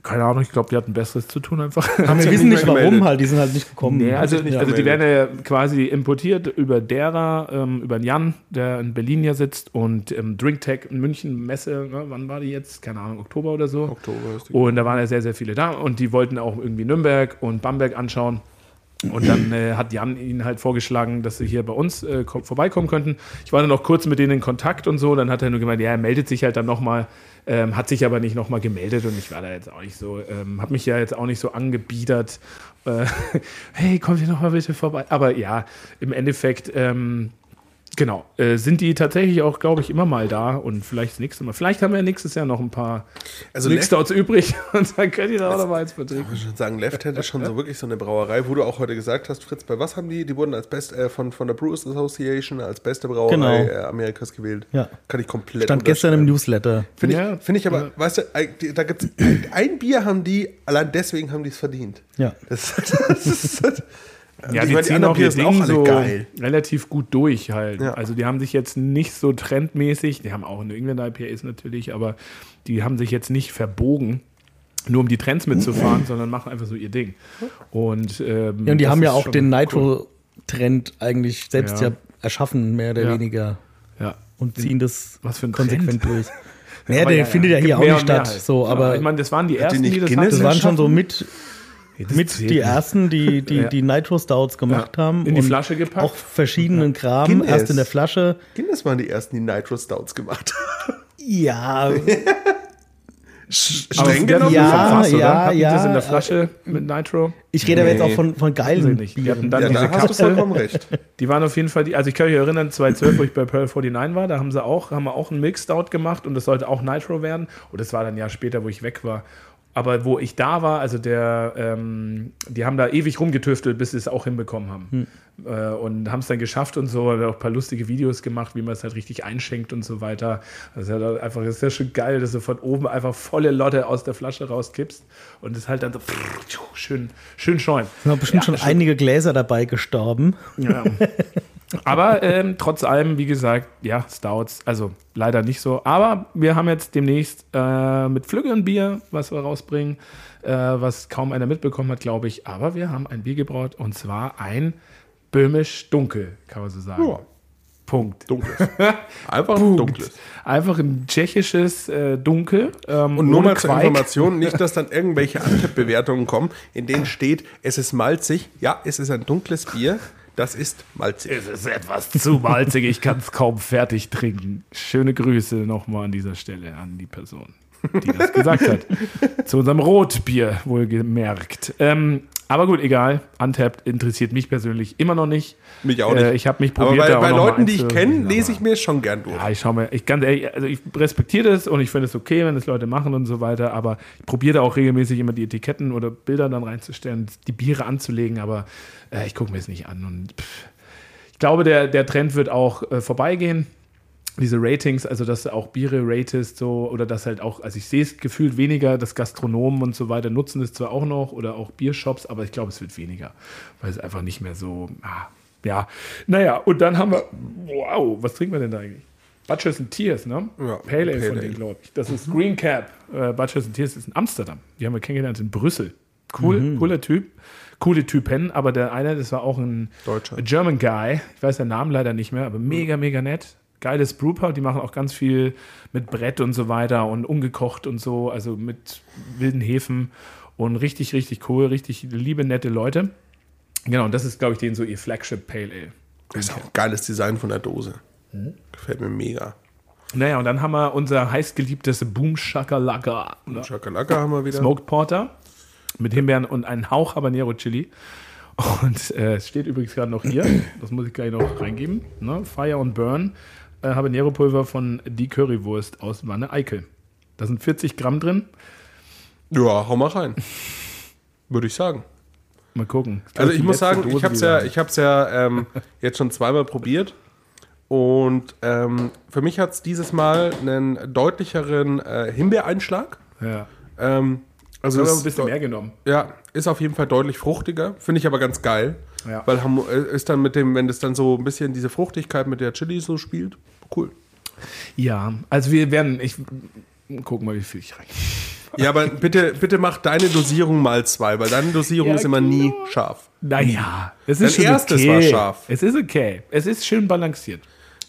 Keine Ahnung, ich glaube, die hatten Besseres zu tun einfach. Aber wir wissen nicht warum gemeldet. halt, die sind halt nicht gekommen. Nee, also, nicht also die werden ja quasi importiert über derer, ähm, über den Jan, der in Berlin ja sitzt und ähm, Drinktech in München Messe, ne, wann war die jetzt? Keine Ahnung, Oktober oder so. Oktober ist die- Und da waren ja sehr, sehr viele da und die wollten auch irgendwie Nürnberg und Bamberg anschauen. Und dann äh, hat Jan ihnen halt vorgeschlagen, dass sie hier bei uns äh, ko- vorbeikommen könnten. Ich war dann noch kurz mit denen in Kontakt und so. Dann hat er nur gemeint, ja, er meldet sich halt dann nochmal, ähm, hat sich aber nicht nochmal gemeldet und ich war da jetzt auch nicht so, ähm, habe mich ja jetzt auch nicht so angebiedert. Äh, hey, kommt ihr nochmal bitte vorbei? Aber ja, im Endeffekt, ähm, genau, äh, sind die tatsächlich auch, glaube ich, immer mal da und vielleicht das nächste Mal. Vielleicht haben wir nächstes Jahr noch ein paar Also Stouts übrig und dann könnt ihr da auch noch mal eins vertrinken. Ich würde schon sagen, Left Hand ist schon so wirklich so eine Brauerei, wo du auch heute gesagt hast, Fritz, bei was haben die? Die wurden als best äh, von, von der Brewers Association als beste Brauerei Genau. äh, Amerikas gewählt. Ja. Kann ich komplett Stand gestern im. Newsletter. Finde ich, Ja. find ich aber, weißt du, die- da gibt's ein, ein Bier haben die, allein deswegen haben die es verdient. Ja. Das, das ist, Ja, ich die meine, ziehen anderen auch sind auch alle so geil. relativ gut durch halt. Ja. Also die haben sich jetzt nicht so trendmäßig, die haben auch New England IPAs natürlich, aber die haben sich jetzt nicht verbogen, nur um die Trends mitzufahren, sondern machen einfach so ihr Ding. Und, ähm, Ja, und die haben ja auch den cool. Nitro-Trend eigentlich selbst ja. Ja. erschaffen, mehr oder Ja. weniger. Ja. Und ziehen das Was für ein konsequent Trend. durch. Naja, der ja, findet ja hier auch nicht statt. halt. So, Ja, aber ich meine, das waren die die ersten, die, nicht das Guinness das hatten. waren schon so mit, Das mit die nicht. ersten, die die, Ja. die Nitro Stouts gemacht haben. In die und Flasche gepackt. Auch verschiedenen Kram. Guinness. Erst in der Flasche. Guinness waren die ersten, die Nitro Stouts gemacht haben. Ja, Aber Streng genommen. Ja, Fass, oder? ja, Hatten die das ja. in der Flasche mit Nitro? ich rede aber jetzt Nee. auch von, von geilen ich nicht. Die hatten dann Ja, diese da hast du Kapsel. vollkommen recht. Die waren auf jeden Fall, die, also ich kann mich erinnern, 2012, wo ich bei Pearl 49 war, da haben sie auch, haben wir auch einen Milk Stout gemacht und das sollte auch Nitro werden. Und das war dann ein Jahr später, wo ich weg war. Aber wo ich da war, also der, ähm, die haben da ewig rumgetüftelt, bis sie es auch hinbekommen haben. Äh, und haben es dann geschafft und so, haben auch ein paar lustige Videos gemacht, wie man es halt richtig einschenkt und so weiter. Das ist ja halt einfach, das ist ja schon geil, dass du von oben einfach volle Lotte aus der Flasche rauskippst und es halt dann so schön, schön scheuen. Da sind bestimmt schon einige Gläser dabei gestorben. Ja. Aber ähm, trotz allem, wie gesagt, ja, Stouts, also leider nicht so. Aber wir haben jetzt demnächst äh, mit Flügge ein Bier, was wir rausbringen, äh, was kaum einer mitbekommen hat, glaube ich. Aber wir haben ein Bier gebraut und zwar ein Böhmisch Dunkel, kann man so sagen. Ja. Punkt. Dunkles. Einfach ein dunkles. Einfach ein tschechisches äh, Dunkel. Ähm, Und nur mal zur Quark. Information, nicht, dass dann irgendwelche Antep-Bewertungen kommen, in denen steht, es ist malzig. Ja, es ist ein dunkles Bier, das ist malzig. Es ist etwas zu malzig, ich kann es kaum fertig trinken. Schöne Grüße nochmal an dieser Stelle an die Person, die das gesagt hat. Zu unserem Rotbier, wohlgemerkt. Ähm, aber gut, egal. Untapped interessiert mich persönlich immer noch nicht. Mich auch nicht. Äh, ich habe mich Aber probiert. bei, auch bei mal Leuten, die ich kenne, aber- lese ich mir es schon gern durch. Ja, ich schaue mir, ich ganz ehrlich, also ich respektiere das und ich finde es okay, wenn das Leute machen und so weiter, aber ich probiere da auch regelmäßig immer die Etiketten oder Bilder dann reinzustellen, die Biere anzulegen, aber äh, ich gucke mir es nicht an und pff, ich glaube, der, der Trend wird auch äh, vorbeigehen. Diese Ratings, also dass du auch Biere ratest, so, oder dass halt auch, also ich sehe es gefühlt weniger, dass Gastronomen und so weiter nutzen es zwar auch noch oder auch Biershops, aber ich glaube, es wird weniger, weil es einfach nicht mehr so, ah, ja. Naja, und dann haben wir, wow, was trinken wir denn da eigentlich? Butchers and Tears, ne? Ja, Pale Ale von denen, glaube ich. Das ist Green Cap. Äh, Butchers and Tears ist in Amsterdam. Die haben wir kennengelernt in Brüssel. Cool, cooler Typ. Coole Typen, aber der eine, das war auch ein Deutscher. German Guy. Ich weiß den Namen leider nicht mehr, aber mega, mega nett. Geiles Brewpub, die machen auch ganz viel mit Brett und so weiter und umgekocht und so, also mit wilden Hefen und richtig, richtig cool, richtig liebe, nette Leute. Genau, und das ist, glaube ich, denen so ihr Flagship Pale Ale. Das ist auch ein geiles Design von der Dose. Mhm. Gefällt mir mega. Naja, und dann haben wir unser heißgeliebtes Boom Shakalaka. ne? Chakalaka haben wir wieder. Smoked Porter mit Himbeeren und einen Hauch Habanero Chili. Und äh, es steht übrigens gerade noch hier, das muss ich gleich noch reingeben. Ne? Fire and Burn, äh, Habanero Pulver von Die Currywurst aus Wanne Eickel. Da sind 40 Gramm drin. Ja, hau mal rein. Würde ich sagen. Mal gucken. glaub, Also ich muss sagen, ich Dose, habe es ja, ich hab's ja ähm, jetzt schon zweimal probiert. Und ähm, für mich hat es dieses Mal einen deutlicheren äh, Himbeereinschlag. ja. Ähm, also Ich habe ein bisschen mehr genommen. Ja, ist auf jeden Fall deutlich fruchtiger. Finde ich aber ganz geil. Ja. Weil äh, ist dann mit dem, wenn das dann so ein bisschen diese Fruchtigkeit mit der Chili so spielt, cool. Ja, also wir werden, ich guck mal, wie viel ich rein. Ja, aber bitte, bitte mach deine Dosierung mal zwei, weil deine Dosierung Ja, ist immer nie scharf. Naja, es Dein ist schon erstes okay. war scharf. Es ist okay. Es ist schön balanciert.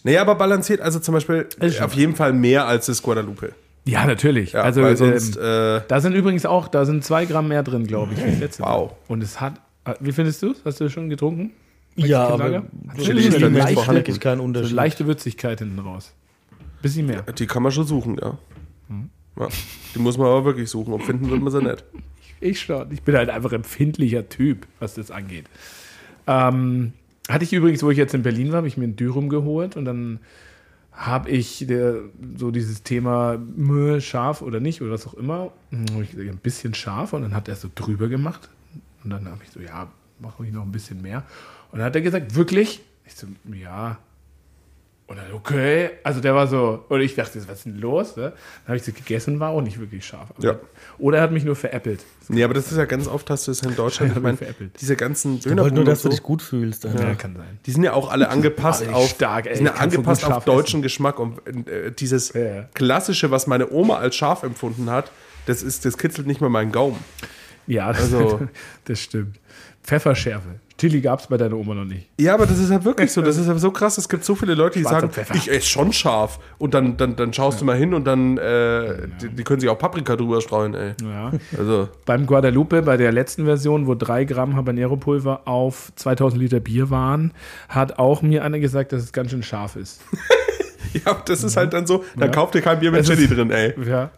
Naja, aber balanciert, also zum Beispiel auf jeden Fall mehr als das Guadalupe. Ja, natürlich. Ja, also sonst, ähm, äh, Da sind übrigens auch, da sind zwei Gramm mehr drin, glaube ich, wie das letzte Wow. Mal. Und es hat, äh, wie findest du es? Hast du schon getrunken? Ja, aber so Chili ist kein So Unterschied. eine leichte Würzigkeit hinten raus. Bisschen mehr. die kann man schon suchen, ja. Mhm. ja. Die muss man aber wirklich suchen. Und finden wird man sie nicht. Ich schon. Ich bin halt einfach empfindlicher Typ, was das angeht. Ähm, hatte ich übrigens, wo ich jetzt in Berlin war, habe ich mir ein Dürum geholt und dann habe ich der, so dieses Thema Mühe, scharf oder nicht oder was auch immer, hm, ich gesagt, ein bisschen scharf und dann hat er so drüber gemacht und dann habe ich so, ja, mach ruhig noch ein bisschen mehr. Und dann hat er gesagt, wirklich? Ich so, ja. Und dann, okay, also der war so, oder ich dachte, was ist denn los? Ne? Dann habe ich so gegessen, war auch nicht wirklich scharf. Ja. Oder er hat mich nur veräppelt. Nee, aber das ist ja ganz oft, hast du es in Deutschland. Ich meine, veräppelt. diese ganzen Ich wollte nur, dass du und dich so, gut fühlst. Ja, Ja. kann sein. die sind ja auch alle angepasst auf, stark, ey. sind ja so angepasst auf deutschen Geschmack. Und äh, dieses Ja, ja. klassische, was meine Oma als scharf empfunden hat, das, ist, das kitzelt nicht mal meinen Gaumen. Ja, das, Also- das stimmt. Pfefferschärfe. Chili gab es bei deiner Oma noch nicht. Ja, aber das ist ja wirklich so. Das ist ja so krass. Es gibt so viele Leute, die Schwarzer sagen, Pfeffer. ich esse schon scharf. Und dann, dann, dann schaust du mal hin und dann, äh, die, die können sich auch Paprika drüber streuen, ey. Ja. Also, Beim Guadalupe, bei der letzten Version, wo drei Gramm Habanero-Pulver auf 2000 Liter Bier waren, hat auch mir einer gesagt, dass es ganz schön scharf ist. ja, das ist halt dann so, dann Ja. kauft ihr kein Bier mit Chili drin, ey. Ja.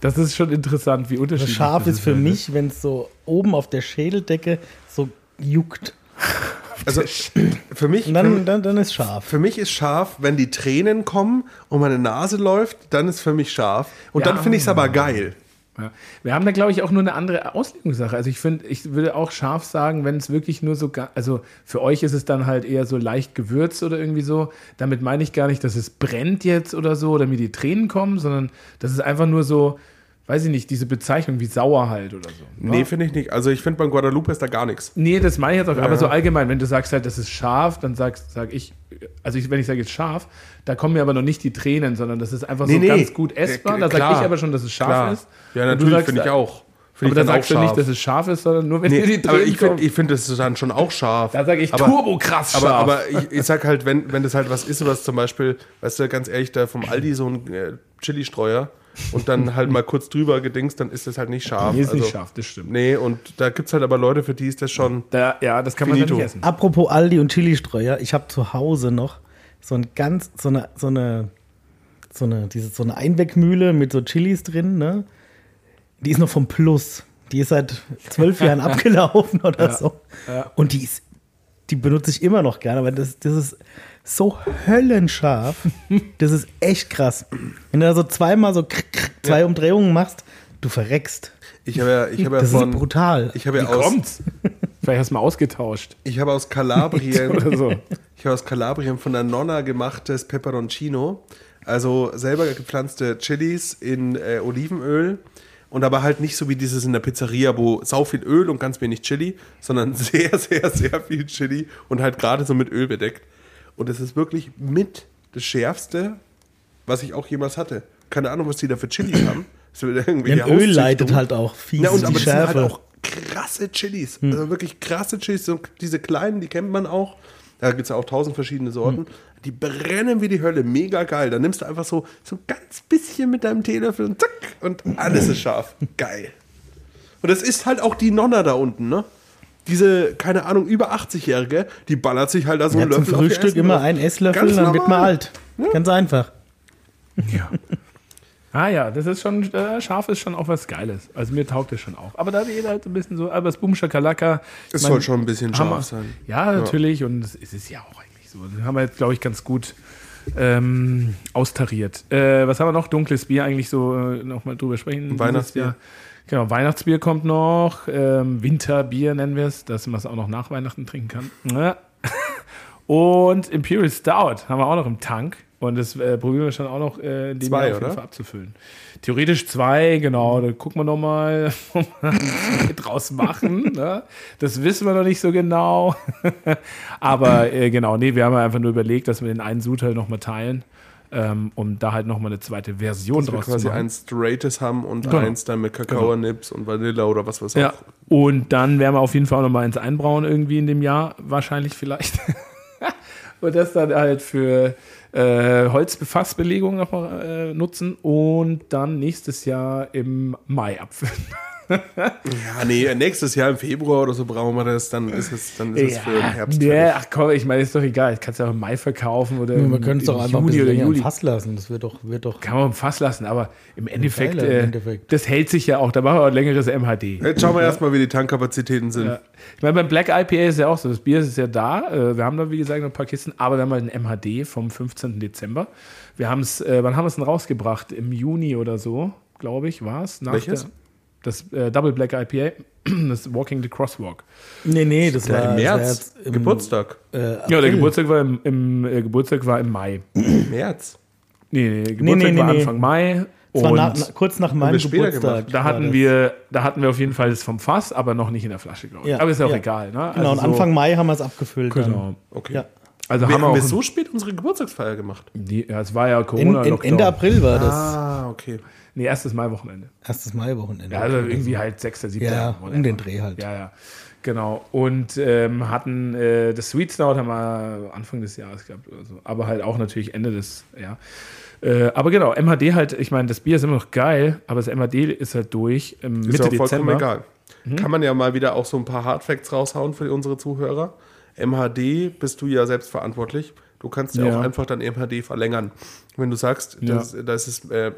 Das ist schon interessant, wie unterschiedlich Scharf das ist für halt, mich, wenn es so oben auf der Schädeldecke juckt. Also, für mich, Und dann, dann, dann ist scharf. für mich ist scharf, wenn die Tränen kommen und meine Nase läuft, dann ist für mich scharf. Und Ja. dann finde ich es aber geil. Ja. Wir haben da, glaube ich, auch nur eine andere Auslegungssache. Also ich finde, ich würde auch scharf sagen, wenn es wirklich nur so, also für euch ist es dann halt eher so leicht gewürzt oder irgendwie so. Damit meine ich gar nicht, dass es brennt jetzt oder so oder mir die Tränen kommen, sondern das ist einfach nur so, weiß ich nicht, diese Bezeichnung wie sauer halt oder so. Nee, Ja? finde ich nicht. Also, ich finde beim Guadalupe ist da gar nichts. Nee, das meine ich jetzt auch. Aber Ja. so allgemein, wenn du sagst halt, das ist scharf, dann sagst, sag ich, also ich, wenn ich sage jetzt scharf, da kommen mir aber noch nicht die Tränen, sondern das ist einfach Nee, so nee. ganz gut essbar. Da sage ich aber schon, dass es scharf Klar. ist. Ja, natürlich finde ich auch. Aber ich da dann sagst du nicht, scharf. dass es scharf ist, sondern nur, wenn Nee, dir die aber Tränen ich finde, ich find, das ist dann schon auch scharf. Da sage ich aber, turbo krass aber, scharf. aber ich, ich sag halt, wenn, wenn das halt was ist, was zum Beispiel, weißt du, ganz ehrlich, da vom Aldi so ein äh, Chili-Streuer und dann halt mal kurz drüber gedingst, dann ist das halt nicht scharf. nee, ist nicht Also, scharf, das stimmt. Nee, und da gibt es halt aber Leute, für die ist das schon. Da, ja, das kann man nicht essen. Apropos Aldi und Chili-Streuer, ich habe zu Hause noch so ein ganz, so eine, so eine, so eine, diese, so eine Einwegmühle mit so Chilis drin, ne? Die ist noch vom Plus. Die ist seit zwölf Jahren abgelaufen oder so. ja. Und die ist, die benutze ich immer noch gerne, aber das, das ist so höllenscharf. Das ist echt krass. Wenn du da so zweimal so krr, krr, zwei Umdrehungen machst, du verreckst. Ich habe ja, ich habe ja Das von. ist brutal. Ich habe ja Wie aus, kommt's? Vielleicht hast du mal ausgetauscht. ich habe aus Kalabrien, Oder so. ich habe aus Kalabrien von der Nonna gemachtes Peperoncino, also selber gepflanzte Chilis in äh, Olivenöl und aber halt nicht so wie dieses in der Pizzeria, wo sau viel Öl und ganz wenig Chili, sondern sehr, sehr, sehr viel Chili und halt gerade so mit Öl bedeckt. Und es ist wirklich mit das Schärfste, was ich auch jemals hatte. Keine Ahnung, was die da für Chilis haben. Denn Öl leitet halt auch fies Ja, und aber das sind Schärfe. halt auch krasse Chilis. Also wirklich krasse Chilis. So, diese kleinen, die kennt man auch. Da gibt es ja auch tausend verschiedene Sorten. Die brennen wie die Hölle. Mega geil. Da nimmst du einfach so, so ein ganz bisschen mit deinem Teelöffel und zack. Und alles ist scharf. Geil. Und das ist halt auch die Nonna da unten, ne? Diese, keine Ahnung, über 80-Jährige, die ballert sich halt da so ja, einen zum Löffel ihr Frühstück immer drauf. ein Esslöffel, Ganz dann wird man normal. alt. Ganz einfach. Ah ja, das ist schon, äh, scharf ist schon auch was Geiles. Also mir taugt das schon auch. Aber da jeder halt so ein bisschen so, aber das Boom Shakalaka. Es soll schon ein bisschen scharf sein. Ja, natürlich. Und es ist ja auch so. Das haben wir jetzt, glaube ich, ganz gut ähm, austariert. Äh, was haben wir noch? Dunkles Bier eigentlich so äh, nochmal drüber sprechen. Weihnachtsbier. Genau, Weihnachtsbier kommt noch. Ähm, Winterbier nennen wir es, dass man es auch noch nach Weihnachten trinken kann. Und Imperial Stout haben wir auch noch im Tank. Und das äh, probieren wir schon auch noch äh, in dem Zwei, Jahr auf jeden? Fall abzufüllen. Theoretisch zwei, genau. Da gucken wir nochmal, ob wir zwei draus machen. Ne? Das wissen wir noch nicht so genau. Aber äh, genau, nee, wir haben einfach nur überlegt, dass wir den einen Sud halt nochmal teilen, ähm, um da halt nochmal eine zweite Version Dass wir draus zu quasi machen. eins Straightes haben und Genau. eins dann mit Kakao-Nips und Vanille oder was weiß Ja, auch. und dann werden wir auf jeden Fall auch noch mal eins einbrauen irgendwie in dem Jahr, wahrscheinlich vielleicht. und das dann halt für äh, Holzbefassbelegung noch äh, nutzen und dann nächstes Jahr im Mai abfüllen. Ja, nee, nächstes Jahr im Februar oder so brauchen wir das, dann ist es, dann ist es für den Herbst. nee, ach komm, ich meine, ist doch egal. Ich kann es ja auch im Mai verkaufen oder Ja, im, wir können es doch im einfach ein Juni oder länger im Juli. Fass lassen. Das wird doch, wird doch. Kann man im Fass lassen, aber im Endeffekt, geiler im äh, Endeffekt. das hält sich ja auch. Da machen wir auch ein längeres MHD. Jetzt schauen wir erstmal, wie die Tankkapazitäten sind. Ja. Ich meine, beim Black IPA ist ja auch so, das Bier ist ja da. Äh, Wir haben da, wie gesagt, noch ein paar Kisten, aber wir haben halt ein MHD vom 15. Dezember. Wir haben es, äh, wann haben wir es denn rausgebracht? Im Juni oder so, glaube ich, war es. Welches? Das äh, Double Black IPA, das Walking the Crosswalk. Nee, nee, das Ja, war Im war März, im, Geburtstag. Äh, Ja, der. Geburtstag war im, im äh, Geburtstag war im Mai. März. Nee, nee, Geburtstag nee, nee, war nee. Anfang Mai. Das war Und na, kurz nach meinem wir später Geburtstag. gemacht. da war hatten das. wir, da hatten wir auf jeden Fall das vom Fass, aber noch nicht in der Flasche, glaube ich. Ja, aber ist ja auch ja. egal, ne? Genau, und so- Anfang Mai haben wir es abgefüllt. dann. Genau. Okay. Ja. Also Wir haben wir haben wir so spät unsere Geburtstagsfeier gemacht. Die, ja, es war ja In, Corona. in, Ende April war das. Ah, okay. Nee, erstes Mai-Wochenende. Erstes Mai-Wochenende. Ja, also irgendwie halt 6., 7. Ja, whatever. um den Dreh halt. Ja, ja. Genau. Und ähm, hatten äh, das Sweet Stout haben wir Anfang des Jahres gehabt oder so. Aber halt auch natürlich Ende des, ja. Äh, aber genau, MHD halt, ich meine, das Bier ist immer noch geil, aber das MHD ist halt durch im Ist Mitte ja auch vollkommen Dezember. egal. Mhm. Kann man ja mal wieder auch so ein paar Hardfacts raushauen für unsere Zuhörer. MHD bist du ja selbst verantwortlich. Du kannst ja, Ja. auch einfach dein MHD verlängern. Wenn du sagst, Ja. das, das ist äh,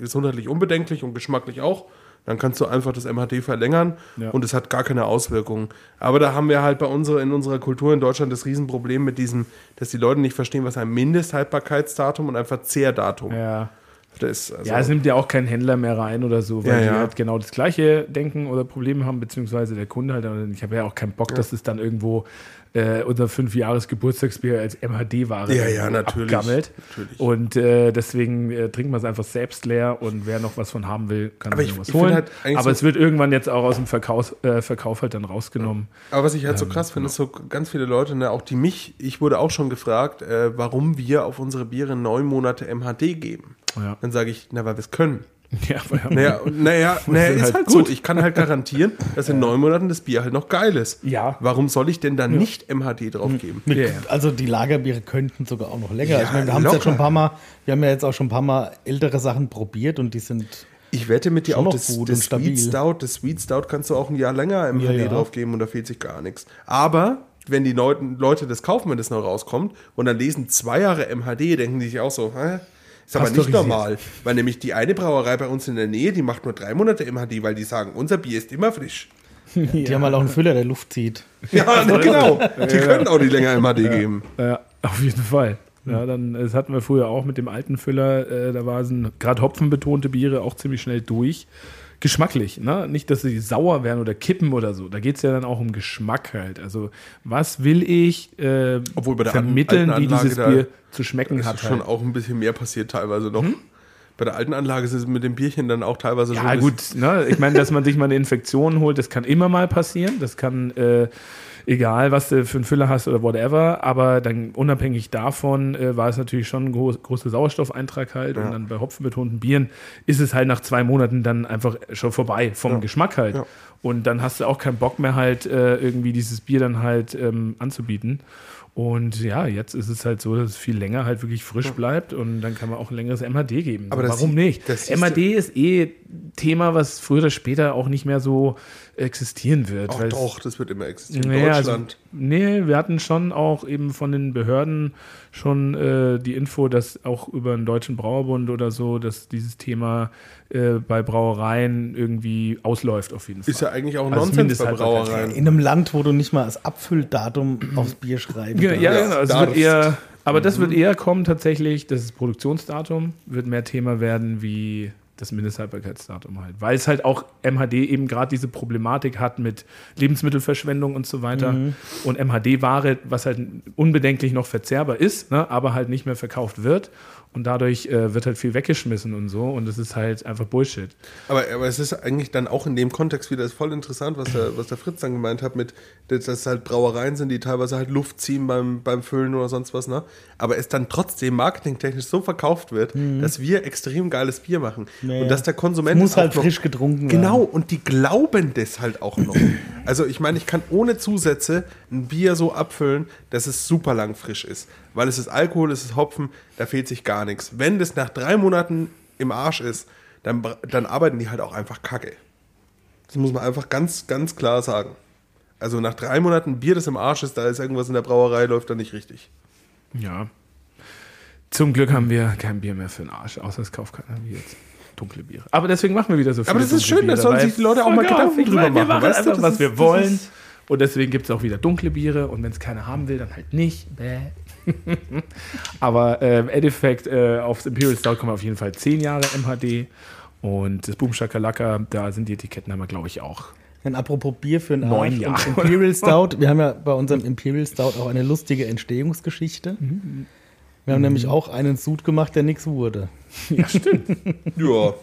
gesundheitlich unbedenklich und geschmacklich auch, dann kannst du einfach das MHD verlängern Ja. und es hat gar keine Auswirkungen. Aber da haben wir halt bei unserer, in unserer Kultur in Deutschland das Riesenproblem mit diesem, dass die Leute nicht verstehen, was ein Mindesthaltbarkeitsdatum und ein Verzehrdatum Ja. Das. Also, ja, es nimmt ja auch kein Händler mehr rein oder so, weil Ja, die ja. halt genau das gleiche denken oder Probleme haben, beziehungsweise der Kunde halt. Und Ich habe ja auch keinen Bock, dass es dann irgendwo äh, unser fünf Jahres Geburtstagsbier als MHD-Ware Ja, ja, natürlich. abgammelt. Natürlich. Und äh, deswegen äh, trinken wir es einfach selbst leer und wer noch was von haben will, kann Aber sich ich- was ich holen. halt Aber so- es wird irgendwann jetzt auch aus dem Verkauf, äh, Verkauf halt dann rausgenommen. Aber was ich halt so Ähm, krass finde, genau. ist so ganz viele Leute, ne, auch die mich, ich wurde auch schon gefragt, äh, warum wir auf unsere Biere neun Monate MHD geben. Ja. Dann sage ich, na, weil wir es können. Ja, ja, Naja, naja, naja ist halt halt, gut. so. Ich kann halt garantieren, dass in neun Monaten das Bier halt noch geil ist. Ja. Warum soll ich denn dann nicht MHD draufgeben? Mit, Ja, ja. Also die Lagerbiere könnten sogar auch noch länger. Ja, ich meine, wir haben es ja schon ein paar Mal, wir haben ja jetzt auch schon ein paar Mal ältere Sachen probiert und die sind Ich wette mit dir auch, das, gut das und stabil. Sweet Stout, das Sweet Stout kannst du auch ein Jahr länger MHD Ja, ja. draufgeben und da fehlt sich gar nichts. Aber wenn die Leute, Leute das kaufen, wenn das noch rauskommt und dann lesen zwei Jahre MHD, denken die sich auch so, hä? Ist aber nicht normal. Weil nämlich die eine Brauerei bei uns in der Nähe, die macht nur drei Monate MHD, weil die sagen, unser Bier ist immer frisch. die haben halt auch einen Füller, der Luft zieht. Ja, genau. Die können auch nicht länger MHD geben. Ja, auf jeden Fall. Ja, dann, das hatten wir früher auch mit dem alten Füller, äh, da war es gerade hopfenbetonte Biere auch ziemlich schnell durch. Geschmacklich, ne? Nicht, dass sie sauer werden oder kippen oder so. Da geht es ja dann auch um Geschmack halt. Also, was will ich äh, Obwohl bei der vermitteln, wie dieses Bier zu schmecken ist hat? schon Halt. auch ein bisschen mehr passiert teilweise noch. Bei der alten Anlage ist es mit dem Bierchen dann auch teilweise so Ja, gut, ne? ich meine, dass man sich mal eine Infektion holt, das kann immer mal passieren. Das kann, äh, egal was du für einen Füller hast oder whatever, aber dann unabhängig davon äh, war es natürlich schon ein groß, großer Sauerstoffeintrag halt. Und dann bei hopfenbetonten Bieren ist es halt nach zwei Monaten dann einfach schon vorbei vom Geschmack halt. Ja. Und dann hast du auch keinen Bock mehr halt äh, irgendwie dieses Bier dann halt ähm, anzubieten. Und ja, jetzt ist es halt so, dass es viel länger halt wirklich frisch bleibt und dann kann man auch ein längeres MHD geben. Aber das Warum nicht? MHD ist eh Thema, was früher oder später auch nicht mehr so existieren wird. Ach doch, das wird immer existieren. Naja, also, Deutschland. nee, wir hatten schon auch eben von den Behörden schon äh, die Info, dass auch über den Deutschen Brauerbund oder so, dass dieses Thema äh, bei Brauereien irgendwie ausläuft auf jeden Fall. ist ja eigentlich auch Also Nonsens bei. Brauereien. In einem Land, wo du nicht mal das Abfülldatum aufs Bier schreiben Ja, ja, genau. Also es wird eher, aber das wird eher kommen tatsächlich, das ist Produktionsdatum, wird mehr Thema werden wie das Mindesthaltbarkeitsdatum halt. Weil es halt auch MHD eben gerade diese Problematik hat mit Lebensmittelverschwendung und so weiter. Und MHD-Ware, was halt unbedenklich noch verzehrbar ist, ne, aber halt nicht mehr verkauft wird. Und dadurch äh, wird halt viel weggeschmissen und so. Und das ist halt einfach Bullshit. Aber, aber es ist eigentlich dann auch in dem Kontext wieder voll interessant, was der, was der Fritz dann gemeint hat, mit, dass das halt Brauereien sind, die teilweise halt Luft ziehen beim, beim Füllen oder sonst was, ne? Aber es dann trotzdem marketingtechnisch so verkauft wird, dass wir extrem geiles Bier machen. Naja. Und dass der Konsument Es muss es halt noch- frisch getrunken werden. Genau, und die glauben das halt auch noch. Also ich meine, ich kann ohne Zusätze ein Bier so abfüllen, dass es super lang frisch ist. Weil es ist Alkohol, es ist Hopfen, da fehlt sich gar nichts. Wenn das nach drei Monaten im Arsch ist, dann, dann arbeiten die halt auch einfach kacke. Das muss man einfach ganz, ganz klar sagen. Also nach drei Monaten Bier, das im Arsch ist, da ist irgendwas in der Brauerei, läuft da nicht richtig. Ja. Zum Glück haben wir kein Bier mehr für den Arsch, außer es kauft keiner wie jetzt. Dunkle Biere. Aber deswegen machen wir wieder so viele Aber das ist schön, da sollen sich die Leute auch mal Gedanken ich drüber meine, Wir machen, machen weißt du, was wir ist- das wollen. Und deswegen gibt es auch wieder dunkle Biere. Und wenn es keiner haben will, dann halt nicht. Bäh. Aber äh, im Endeffekt, äh, aufs Imperial Stout kommen auf jeden Fall 10 Jahre MHD. Und das Boom Shakalaka, da sind die Etiketten, haben wir, glaube ich, auch. Dann apropos Bier für einen Neun Jahre. Imperial Stout. Wir haben ja bei unserem Imperial Stout auch eine lustige Entstehungsgeschichte. Wir haben nämlich auch einen Sud gemacht, der nichts wurde. Ja, stimmt. Ja.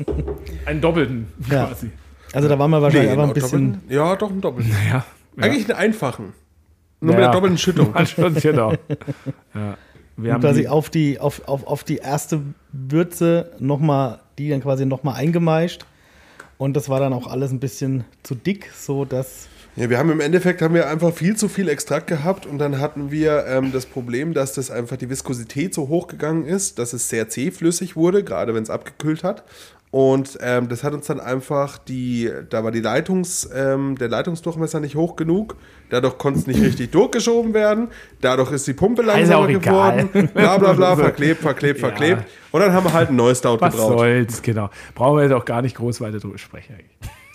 Einen doppelten Ja. quasi. Also da waren wir wahrscheinlich einfach ein bisschen. doppelten- Ja, doch, einen doppelten. Ja. Eigentlich einen einfachen. Nur mit Ja. der doppelten Schüttung. Schon, genau. Ja. Wir haben quasi die, auf die, auf, auf, auf die erste Würze nochmal, die dann quasi nochmal eingemeischt. Und das war dann auch alles ein bisschen zu dick, so dass. Ja, wir haben im Endeffekt haben wir einfach viel zu viel Extrakt gehabt und dann hatten wir ähm, das Problem, dass das einfach die Viskosität so hoch gegangen ist, dass es sehr zähflüssig wurde, gerade wenn es abgekühlt hat. Und ähm, das hat uns dann einfach die, da war die Leitungs, ähm, der Leitungsdurchmesser nicht hoch genug, dadurch konnte es nicht richtig durchgeschoben werden, dadurch ist die Pumpe langsamer egal. geworden, bla bla bla, verklebt, verklebt, Ja. verklebt. Und dann haben wir halt ein neues Stout was gebraut. soll's, genau. Brauchen wir jetzt auch gar nicht groß weiter drüber sprechen.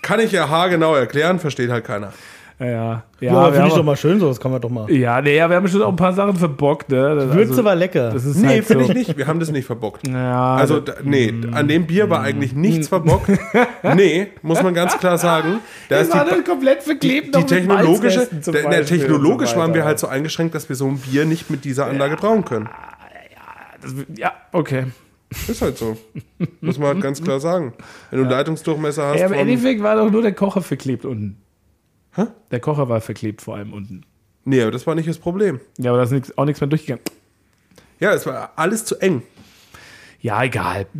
Kann ich ja haargenau erklären, versteht halt keiner. Ja, ja. Ja, finde ich doch mal schön, so das kann man doch mal. Ja, nee, ja, wir haben schon auch ein paar Sachen verbockt, ne? Das- Würze also, war lecker. Das ist Nee, halt finde so. ich nicht. Wir haben das nicht verbockt. Ja, Also, das- da, nee, an dem Bier war eigentlich nichts verbockt. Nee, muss man ganz klar sagen. Da ist die, komplett verklebt. die technologische, der, der, technologisch waren wir halt so eingeschränkt, dass wir so ein Bier nicht mit dieser Anlage brauen können. Ja, okay. Ist halt so. Muss man halt ganz klar sagen. Wenn du einen Leitungsdurchmesser hast Ja, im Endeffekt war doch nur der Kocher verklebt unten. Hä? Der Kocher war verklebt vor allem unten. Nee, aber das war nicht das Problem. Ja, aber da ist nix, auch nichts mehr durchgegangen. Ja, es war alles zu eng. Ja, egal.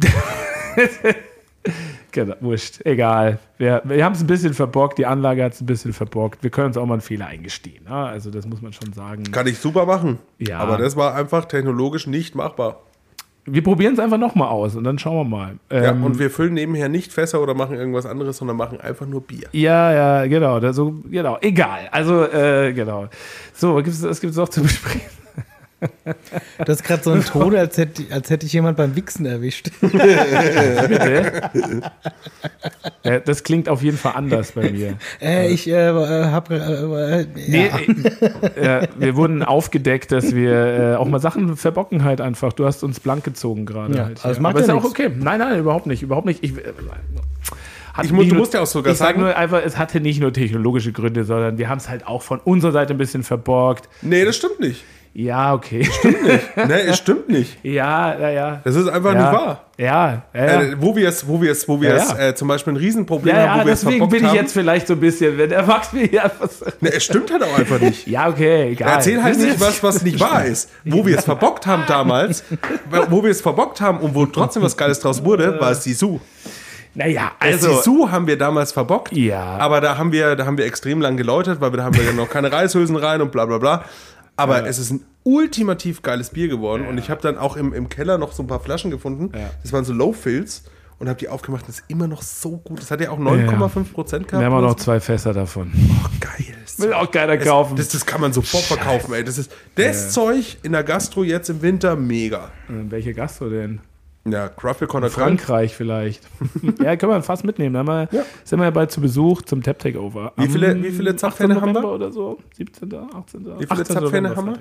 Genau, wurscht, egal. Wir, wir haben es ein bisschen verbockt, die Anlage hat es ein bisschen verbockt. Wir können uns auch mal einen Fehler eingestehen. Ne? Also, das muss man schon sagen. Kann ich super machen. Ja. Aber das war einfach technologisch nicht machbar. Wir probieren es einfach nochmal aus und dann schauen wir mal. Ja, Ähm, und wir füllen nebenher nicht Fässer oder machen irgendwas anderes, sondern machen einfach nur Bier. Ja, ja, genau. Da so, genau. Egal. Also, äh, genau. So, was gibt es was gibt's noch zu besprechen? Das ist gerade so ein Ton, als hätte, als hätte ich jemand beim Wichsen erwischt. Bitte? ja, das klingt auf jeden Fall anders bei mir. Äh, ich äh, habe. Äh, äh, Nee, ja. äh, wir wurden aufgedeckt, dass wir äh, auch mal Sachen verbocken halt einfach. Du hast uns blank gezogen gerade. Ja, halt aber macht Aber ja ist auch nichts. okay. Nein, nein, überhaupt nicht. Überhaupt nicht. Ich, äh, hat Ich muss- nicht du nur- musst ja auch sogar ich sag sagen- nur einfach, es hatte nicht nur technologische Gründe, sondern wir haben es halt auch von unserer Seite ein bisschen verborgt. Nee, das stimmt nicht. Ja, okay. Nee, es stimmt nicht. ja, ja, ja. Das ist einfach ja. nicht wahr. Ja, ja, ja. Äh, wo wir es, wo wir es, wo wir Ja, es ja. äh, zum Beispiel ein Riesenproblem Ja, haben, ja, wo wir es deswegen verbockt bin ich haben. jetzt vielleicht so ein bisschen, wenn der Max mir einfach sagt. Nee, es stimmt halt auch einfach nicht. Ja, okay, egal. Erzähl halt nicht was, was nicht wahr ist. Wo wir es verbockt haben damals, wo wir es verbockt haben und wo trotzdem was Geiles draus wurde, war es Sisu. Naja, Also, also. Sisu haben wir damals verbockt, Ja. aber da haben wir, da haben wir extrem lang geläutet, weil wir da haben wir ja noch keine Reishülsen rein und bla bla bla. Aber es ist ein ultimativ geiles Bier geworden und ich habe dann auch im, im Keller noch so ein paar Flaschen gefunden. Ja. Das waren so Low-Fills und habe die aufgemacht. Das ist immer noch so gut. Das hat ja auch 9,5 Prozent gehabt. Wir haben auch noch zwei Fässer davon. Oh, geil. Will auch keiner kaufen. Das, das kann man sofort verkaufen, ey. Das ist das Zeug in der Gastro jetzt im Winter mega. Äh, Welche Gastro denn? Ja, Craftbeer Frankreich vielleicht. ja, können wir fast mitnehmen. Da wir, Ja. sind wir ja bald zu Besuch zum Tap Takeover. Wie viele- wie viele 18. Zapfhähne haben wir? Oder so? 17. 18. Wie viele Zapfhähne haben wir?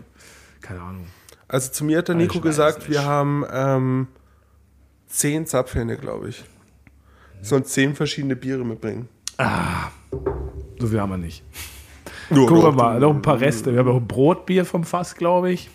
Keine Ahnung. Also zu mir hat der Nico Ich weiß gesagt, wir haben ähm, zehn Zapfhähne, glaube ich. Sollen zehn verschiedene Biere mitbringen. So viel haben wir nicht. Gucken wir mal. Noch ein paar Reste. Wir haben auch ein Brotbier vom Fass, glaube ich.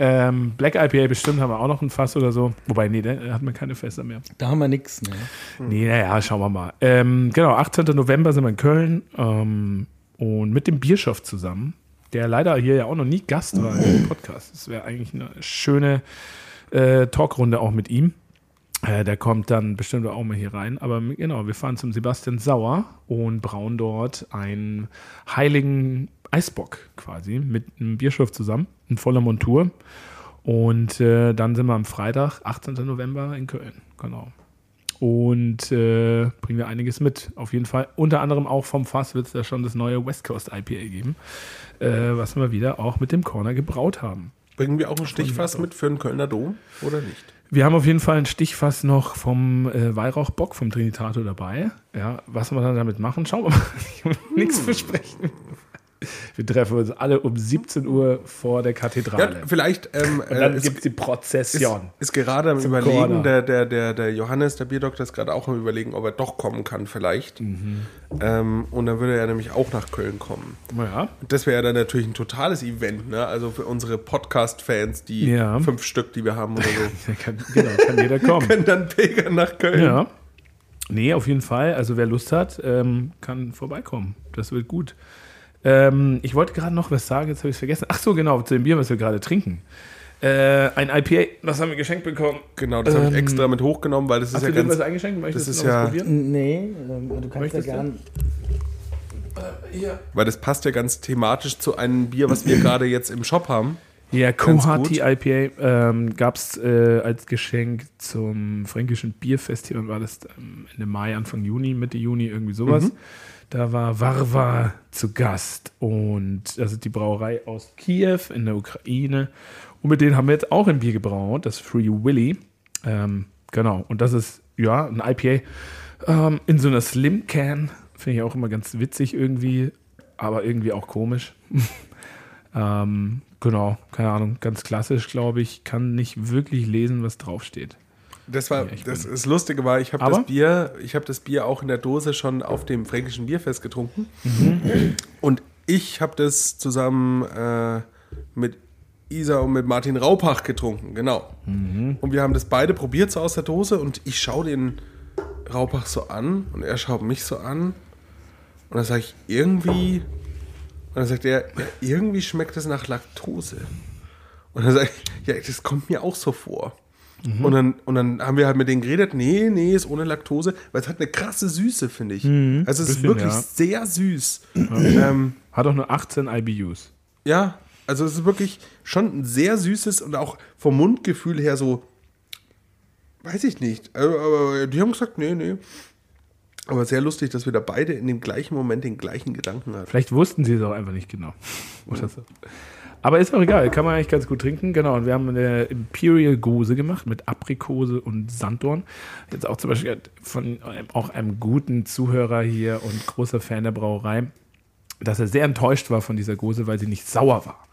Ähm, Black IPA bestimmt haben wir auch noch ein Fass oder so. Wobei, nee, da hat man keine Fässer mehr. Da haben wir nichts. Ne? Nee, naja, schauen wir mal. Ähm, genau, 18. November sind wir in Köln ähm, und mit dem Bierschof zusammen, der leider hier ja auch noch nie Gast war im Podcast. Das wäre eigentlich eine schöne äh, Talkrunde auch mit ihm. Äh, der kommt dann bestimmt auch mal hier rein. Aber genau, wir fahren zum Sebastian Sauer und brauen dort einen heiligen Eisbock quasi mit einem Bierschof zusammen, in voller Montur. Und äh, dann sind wir am Freitag, 18. November in Köln. Genau und äh, bringen wir einiges mit. Auf jeden Fall. Unter anderem auch vom Fass wird es da schon das neue West Coast IPA geben, äh, was wir wieder auch mit dem Corner gebraut haben. Bringen wir auch ein Stichfass mit für den Kölner Dom oder nicht? Wir haben auf jeden Fall ein Stichfass noch vom äh, Weihrauchbock vom Trinitato dabei. Ja, was wir dann damit machen, schauen wir mal. Ich will nichts versprechen. Wir treffen uns alle um 17 Uhr vor der Ja, Kathedrale. vielleicht ähm, und dann äh, gibt es die ist, Prozession. ist gerade am Überlegen, der, der, der, der Johannes, der Bierdoktor, ist gerade auch am Überlegen, ob er doch kommen kann, vielleicht. Mhm. Ähm, und dann würde er nämlich auch nach Köln kommen. Ja, Das wäre ja dann natürlich ein totales Event, ne? Also für unsere Podcast-Fans, die Ja. fünf Stück, die wir haben oder so, kann, genau, kann jeder kommen. können dann pilgern nach Köln. Ja. Nee, auf jeden Fall. Also wer Lust hat, ähm, kann vorbeikommen. Das wird gut. Ähm, ich wollte gerade noch was sagen, jetzt habe ich es vergessen. Ach so, genau, zu dem Bier, was wir gerade trinken. Äh, ein IPA, das haben wir geschenkt bekommen. Genau, das habe ich Ähm, extra mit hochgenommen, weil das ist Hast ja du dir ganz. was eingeschenkt? Möchtest das du ist ja- probieren? Nee, ähm, du kannst Möchtest ja du? gern. Hier. Weil das passt ja ganz thematisch zu einem Bier, was wir gerade jetzt im Shop haben. Ja, Kohati. IPA ähm, gab es äh, als Geschenk zum Fränkischen Bierfestival, war das ähm, Ende Mai, Anfang Juni, Mitte Juni, irgendwie sowas. Mhm. Da war Varva zu Gast und das ist die Brauerei aus Kiew in der Ukraine. Und mit denen haben wir jetzt auch ein Bier gebraut, das Free Willy. Ähm, genau, und das ist ja ein IPA ähm, in so einer Slim Can. Finde ich auch immer ganz witzig irgendwie, aber irgendwie auch komisch. Ähm, genau, keine Ahnung, ganz klassisch, glaube ich. Kann nicht wirklich lesen, was draufsteht. Das war das, das Lustige war, ich habe das Bier, ich habe das Bier auch in der Dose schon auf dem fränkischen Bierfest getrunken. Mhm. Und ich habe das zusammen äh, mit Isa und mit Martin Raupach getrunken, genau. Mhm. Und wir haben das beide probiert so aus der Dose und ich schaue den Raupach so an und er schaut mich so an und dann sage ich irgendwie und dann sagt er, ja, irgendwie schmeckt es nach Laktose. Und dann sage ich, ja, das kommt mir auch so vor. Und, dann, und dann haben wir halt mit denen geredet, nee, nee, ist ohne Laktose, weil es hat eine krasse Süße, finde ich. Also es ist Bisschen, wirklich ja. sehr süß. ähm, Hat auch nur 18 IBUs. ja, also es ist wirklich schon ein sehr süßes und auch vom Mundgefühl her so, weiß ich nicht. Aber, aber die haben gesagt, nee, nee. Aber sehr lustig, dass wir da beide in dem gleichen Moment den gleichen Gedanken hatten. Vielleicht wussten sie es auch einfach nicht genau. Oder so. Aber ist auch egal, kann man eigentlich ganz gut trinken. Genau, und wir haben eine Imperial Gose gemacht mit Aprikose und Sanddorn. Jetzt auch zum Beispiel von einem, auch einem guten Zuhörer hier und großer Fan der Brauerei, dass er sehr enttäuscht war von dieser Gose, weil sie nicht sauer war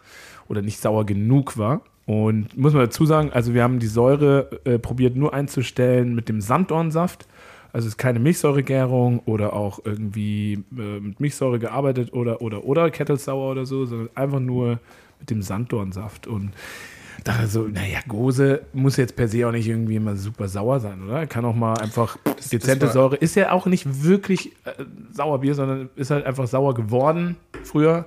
oder nicht sauer genug war. Und muss man dazu sagen, also wir haben die Säure äh, probiert nur einzustellen mit dem Sanddornsaft. Also es ist keine Milchsäuregärung oder auch irgendwie äh, mit Milchsäure gearbeitet oder oder oder Kettelsauer oder so, sondern einfach nur mit dem Sanddornsaft. Und dachte so, naja, Gose muss jetzt per se auch nicht irgendwie immer super sauer sein, oder? Kann auch mal einfach dezente war- Säure. Ist ja auch nicht wirklich äh, Sauerbier, sondern ist halt einfach sauer geworden früher.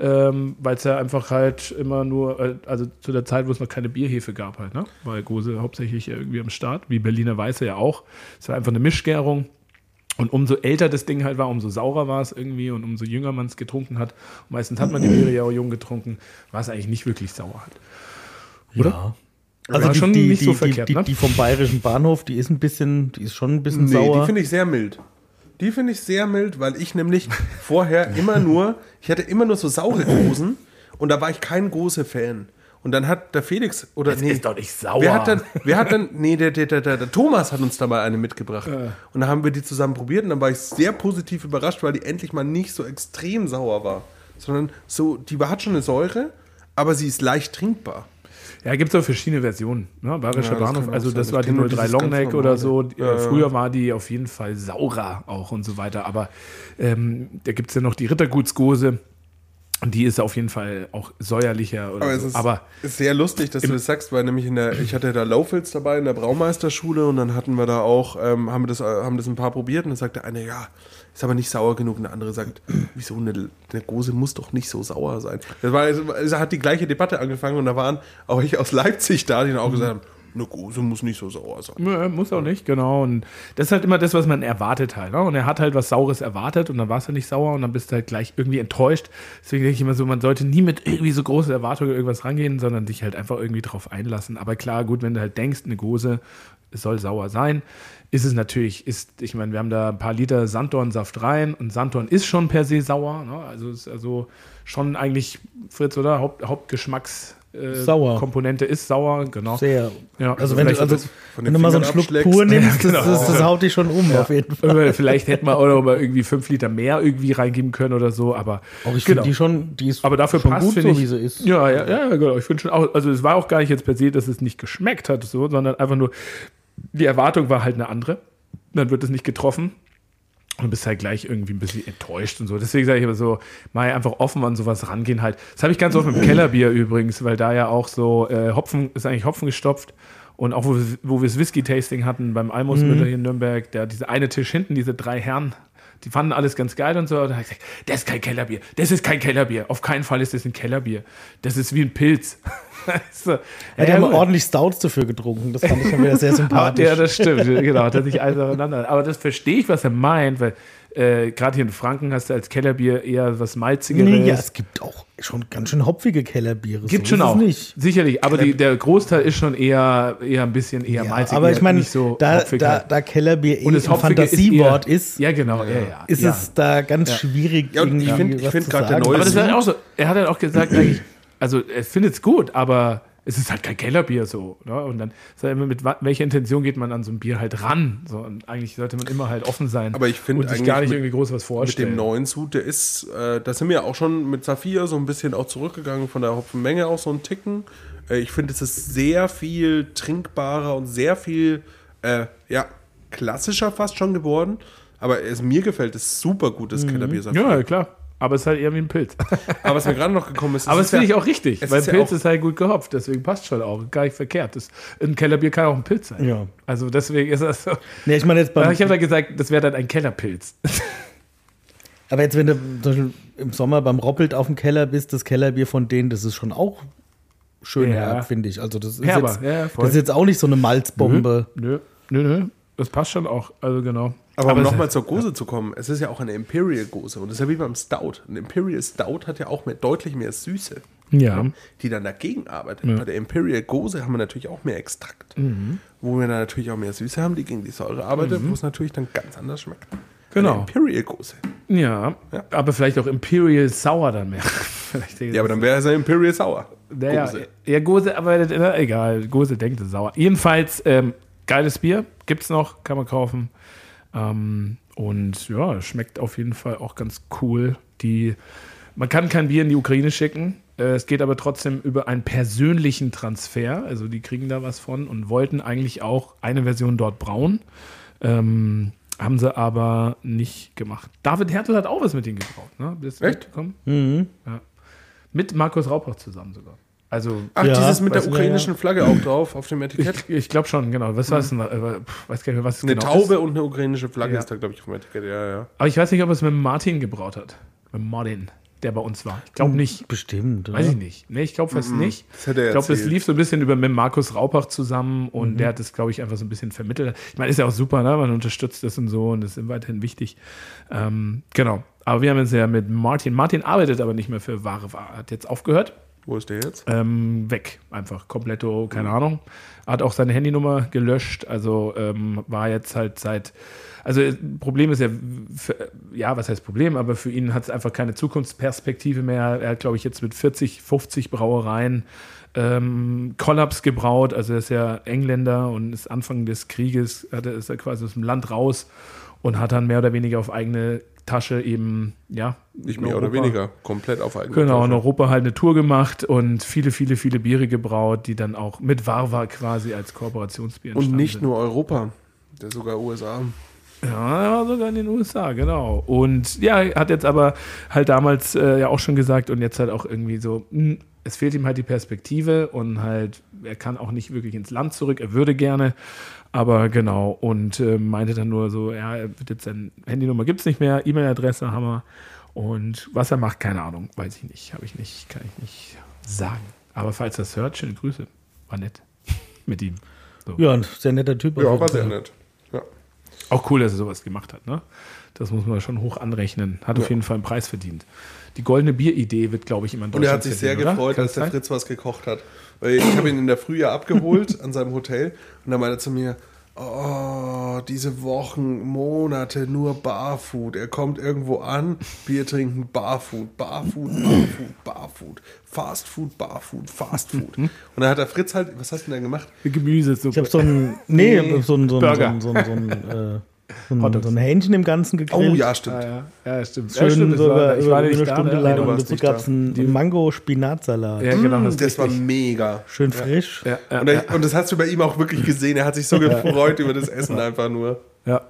Ähm, weil es ja einfach halt immer nur, äh, also zu der Zeit, wo es noch keine Bierhefe gab halt, ne? Weil Gose hauptsächlich irgendwie am Start, wie Berliner Weiße ja auch. Es war einfach eine Mischgärung. Und umso älter das Ding halt war, umso saurer war es irgendwie und umso jünger man es getrunken hat. Meistens hat man die Biere ja auch jung getrunken, war es eigentlich nicht wirklich sauer halt. Oder? Ja. War Also die, schon die, nicht die, so die, verkehrt, die, ne? die vom bayerischen Bahnhof, die ist ein bisschen, die ist schon ein bisschen Nee, sauer. die finde ich sehr mild. Die finde ich sehr mild, weil ich nämlich vorher immer nur, ich hatte immer nur so saure Gosen und da war ich kein großer Fan. Und dann hat der Felix, oder Das nee, ist doch nicht sauer. Wer hat dann, wer hat dann, nee, der, der, der, der, der Thomas hat uns da mal eine mitgebracht. Und dann haben wir die zusammen probiert und dann war ich sehr positiv überrascht, weil die endlich mal nicht so extrem sauer war. Sondern so, die hat schon eine Säure, aber sie ist leicht trinkbar. Ja, gibt es auch verschiedene Versionen. Ne? Bayerischer Ja, das Bahnhof, also das war die kenn nur 03 dieses ganz Longneck oder so. Äh, ja. Früher war die auf jeden Fall saurer auch und so weiter. Aber ähm, da gibt es ja noch die Rittergutsgose. Und die ist auf jeden Fall auch säuerlicher. Oder Aber es so. ist, aber ist sehr lustig, dass du das sagst, weil nämlich in der, ich hatte da Laufels dabei in der Braumeisterschule und dann hatten wir da auch, ähm, haben, wir das, äh, haben das ein paar probiert und dann sagte eine, ja, ist aber nicht sauer genug und der andere sagt, wieso, eine, eine Gose muss doch nicht so sauer sein. Das war, es hat die gleiche Debatte angefangen und da waren auch ich aus Leipzig da, die dann auch gesagt haben, eine Gose muss nicht so sauer sein. Nö, muss auch nicht, genau. Und das ist halt immer das, was man erwartet halt. Ne? Und er hat halt was Saures erwartet und dann war es ja nicht sauer und dann bist du halt gleich irgendwie enttäuscht. Deswegen denke ich immer so, man sollte nie mit irgendwie so großen Erwartungen irgendwas rangehen, sondern sich halt einfach irgendwie drauf einlassen. Aber klar, gut, wenn du halt denkst, eine Gose, soll sauer sein, ist es natürlich, ist, ich meine, wir haben da ein paar Liter Sanddornsaft rein und Sanddorn ist schon per se sauer. Ne? Also ist also schon eigentlich, Fritz, oder? Haupt, Hauptgeschmacks äh, Sauer. Komponente ist sauer, genau. Sehr. Ja, also wenn vielleicht du, also, wenn du mal so einen Schluck pur nimmst, Ja, das, genau. das, das haut dich schon um, auf jeden Fall. Äh, Vielleicht hätte man auch noch mal irgendwie fünf Liter mehr irgendwie reingeben können oder so, aber Auch ich genau. finde die schon, die ist aber dafür schon passt gut, so ich, wie sie ist. Ja, ja, ja, genau. Ich finde schon auch, also es war auch gar nicht jetzt per se, dass es nicht geschmeckt hat, so, sondern einfach nur die Erwartung war halt eine andere. Dann wird es nicht getroffen. Und du bist halt gleich irgendwie ein bisschen enttäuscht und so. Deswegen sage ich immer so, mal einfach offen an sowas rangehen halt. Das habe ich ganz oft mit dem Kellerbier übrigens, weil da ja auch so äh, Hopfen, ist eigentlich Hopfen gestopft. Und auch wo, wir- wo wir das Whisky-Tasting hatten beim Almos Müller hier in Nürnberg, der diese eine Tisch hinten, diese drei Herren, die fanden alles ganz geil und so. Und dann habe ich gesagt, das ist kein Kellerbier. Das ist kein Kellerbier. Auf keinen Fall ist das ein Kellerbier. Das ist wie ein Pilz. so, Ja, die haben gut. ordentlich Stouts dafür getrunken. Das fand ich schon wieder sehr sympathisch. Ja, das stimmt, genau, hat er sich alles aufeinander. Aber das verstehe ich, was er meint, weil äh, gerade hier in Franken hast du als Kellerbier eher was Malzigeres. nee, ja, es gibt auch schon ganz schön hopfige Kellerbiere. Gibt so schon ist es auch. Nicht. Sicherlich, aber die, der Großteil ist schon eher, eher ein bisschen eher Ja, malzig. aber ich meine, nicht so da, da, halt. da Kellerbier eh Und das ein Hopfige Fantasiewort eher, ist, Ja, genau, ja, ja. ist ja. es da ganz schwierig, Ja, und ich irgendwie find- grad der neue Aber das ist halt auch so. Er hat halt auch gesagt, eigentlich, also er findet es gut, aber es ist halt kein Kellerbier so. Ne? Und dann ist halt immer mit welcher Intention geht man an so ein Bier halt ran. So, und eigentlich sollte man immer halt offen sein. Aber ich find und sich eigentlich gar nicht mit- irgendwie groß was Mit vorstellen. dem neuen Sud, der ist, äh, da sind wir auch schon mit Saphir so ein bisschen auch zurückgegangen von der Hopfenmenge auch so ein Ticken. Äh, ich finde, es ist sehr viel trinkbarer und sehr viel, äh, ja, klassischer fast schon geworden. Aber es, mir gefällt es super gut, das Kellerbier Saphir. Mhm. Ja, klar. Aber es ist halt eher wie ein Pilz. Aber was mir gerade noch gekommen ist, Aber es das finde ist ich ja- auch richtig, weil ist ja Pilz ist halt gut gehopft, deswegen passt schon auch. Gar nicht verkehrt. Das, ein Kellerbier kann auch ein Pilz sein. Ja. Also deswegen ist das so. Nee, ich meine jetzt beim, Ich habe da gesagt, das wäre dann ein Kellerpilz. aber jetzt, wenn du zum Beispiel im Sommer beim Roppelt auf dem Keller bist, das Kellerbier von denen, das ist schon auch schön Ja. herb, finde ich. Also das ist, Herber, jetzt, ja, das ist jetzt auch nicht so eine Malzbombe. Nö, nö, nö. Das passt schon auch. Also genau. Aber um es- nochmal zur Gose zu kommen, es ist ja auch eine Imperial Gose und das ist ja wie beim Stout. Ein Imperial Stout hat ja auch mehr, deutlich mehr Süße, Ja. die dann dagegen arbeitet. Bei der Imperial Gose haben wir natürlich auch mehr Extrakt, Mhm. wo wir dann natürlich auch mehr Süße haben, die gegen die Säure arbeitet, wo es natürlich dann ganz anders schmeckt. Genau. Eine Imperial Gose. Ja, Ja. aber vielleicht auch Imperial Sour dann mehr. Ja, aber dann wäre es eine Imperial Sour. Ja, Gose. ja, Gose arbeitet, na, egal, Gose denkt, es sauer. Jedenfalls, ähm, geiles Bier, gibt's noch, kann man kaufen. Ähm, und ja, schmeckt auf jeden Fall auch ganz cool. Die, man kann kein Bier in die Ukraine schicken. Äh, es geht aber trotzdem über einen persönlichen Transfer. Also die kriegen da was von und wollten eigentlich auch eine Version dort brauen. Ähm, haben sie aber nicht gemacht. David Hertel hat auch was mit denen gebraut. Ne? Bist du Echt? Mhm. Ja. Mit Markus Raupach zusammen sogar. Also Ach, Ja, dieses mit der ukrainischen Flagge auch drauf auf dem Etikett. ich, ich glaube schon, genau. Was war es denn? Äh, weiß gar nicht mehr, was es Eine genau Taube ist. und eine ukrainische Flagge Ja. ist da, glaube ich, auf dem Etikett. Ja, ja. Aber ich weiß nicht, ob es mit Martin gebraut hat. Mit Martin, der bei uns war. Ich glaube nicht. Bestimmt. Weiß oder? ich nicht. Nee, ich glaube fast nicht. Das hätte er Ich glaube, das erzählt. lief so ein bisschen über mit Markus Raupach zusammen und der hat das, glaube ich, einfach so ein bisschen vermittelt. Ich meine, ist ja auch super, ne? Man unterstützt das und so und das ist weiterhin wichtig. Ähm, genau. Aber wir haben jetzt ja mit Martin. Martin arbeitet aber nicht mehr für Ware Ware. Hat jetzt aufgehört. Wo ist der jetzt? ähm, weg. Einfach kompletto, keine Ahnung. Hat auch seine Handynummer gelöscht, also ähm, war jetzt halt seit. Also Problem ist ja, für, ja, was heißt Problem, aber für ihn hat es einfach keine Zukunftsperspektive mehr. Er hat, glaube ich, jetzt mit 40, 50 Brauereien ähm, Kollaps gebraut. Also er ist ja Engländer und ist Anfang des Krieges, hat ist er quasi aus dem Land raus und hat dann mehr oder weniger auf eigene Tasche eben, ja. Nicht in mehr oder Europa- weniger. Komplett auf eigene Genau, in Tasche. Europa halt eine Tour gemacht und viele, viele, viele Biere gebraut, die dann auch mit Varva quasi als Kooperationsbier Und nicht sind. nur Europa, der sogar USA. Ja, er war sogar in den USA, genau. Und ja, hat jetzt aber halt damals äh, ja auch schon gesagt und jetzt halt auch irgendwie so, mh, es fehlt ihm halt die Perspektive und halt, er kann auch nicht wirklich ins Land zurück, er würde gerne, aber genau. Und äh, meinte dann nur so, ja, er wird jetzt seine Handynummer gibt es nicht mehr, E-Mail-Adresse haben wir. Und was er macht, keine Ahnung, weiß ich nicht, habe ich nicht, kann ich nicht sagen. Aber falls er das hört, schöne Grüße. War nett mit ihm. So. Ja, ein sehr netter Typ. Ja, war sehr nett. Auch cool, dass er sowas gemacht hat, ne? Das muss man schon hoch anrechnen. Hat auf Ja. jeden Fall einen Preis verdient. Die goldene Bieridee wird, glaube ich, immer in Und er hat sich sehr oder? gefreut, Kann dass der? Fritz was gekocht hat. Weil ich habe ihn in der Früh ja abgeholt an seinem Hotel und er meinte zu mir, oh, diese Wochen, Monate nur Barfood. Er kommt irgendwo an, Bier trinken, Barfood, Barfood, Barfood, Barfood, Fastfood, Barfood, Fastfood. Und dann hat der Fritz halt, was hast du denn da gemacht? Gemüsesuppe. Ich habe so ein, nee, Nee, so ein, so ein, so Burger. ein, so ein, so ein, äh, so ein, Hotdogs. so ein Hähnchen im Ganzen gegrillt. Oh ja, stimmt. Ah, ja. ja, stimmt. ja, Schön stimmt sogar war, ich über, war über eine da, Stunde ne? lang. Und dazu gab es da. einen Mango-Spinatsalat. Ja, genau. Das, Das war mega. Schön frisch. ja, ja, Und, er, und das hast du bei ihm auch wirklich gesehen. Er hat sich so gefreut über das Essen einfach nur. ja.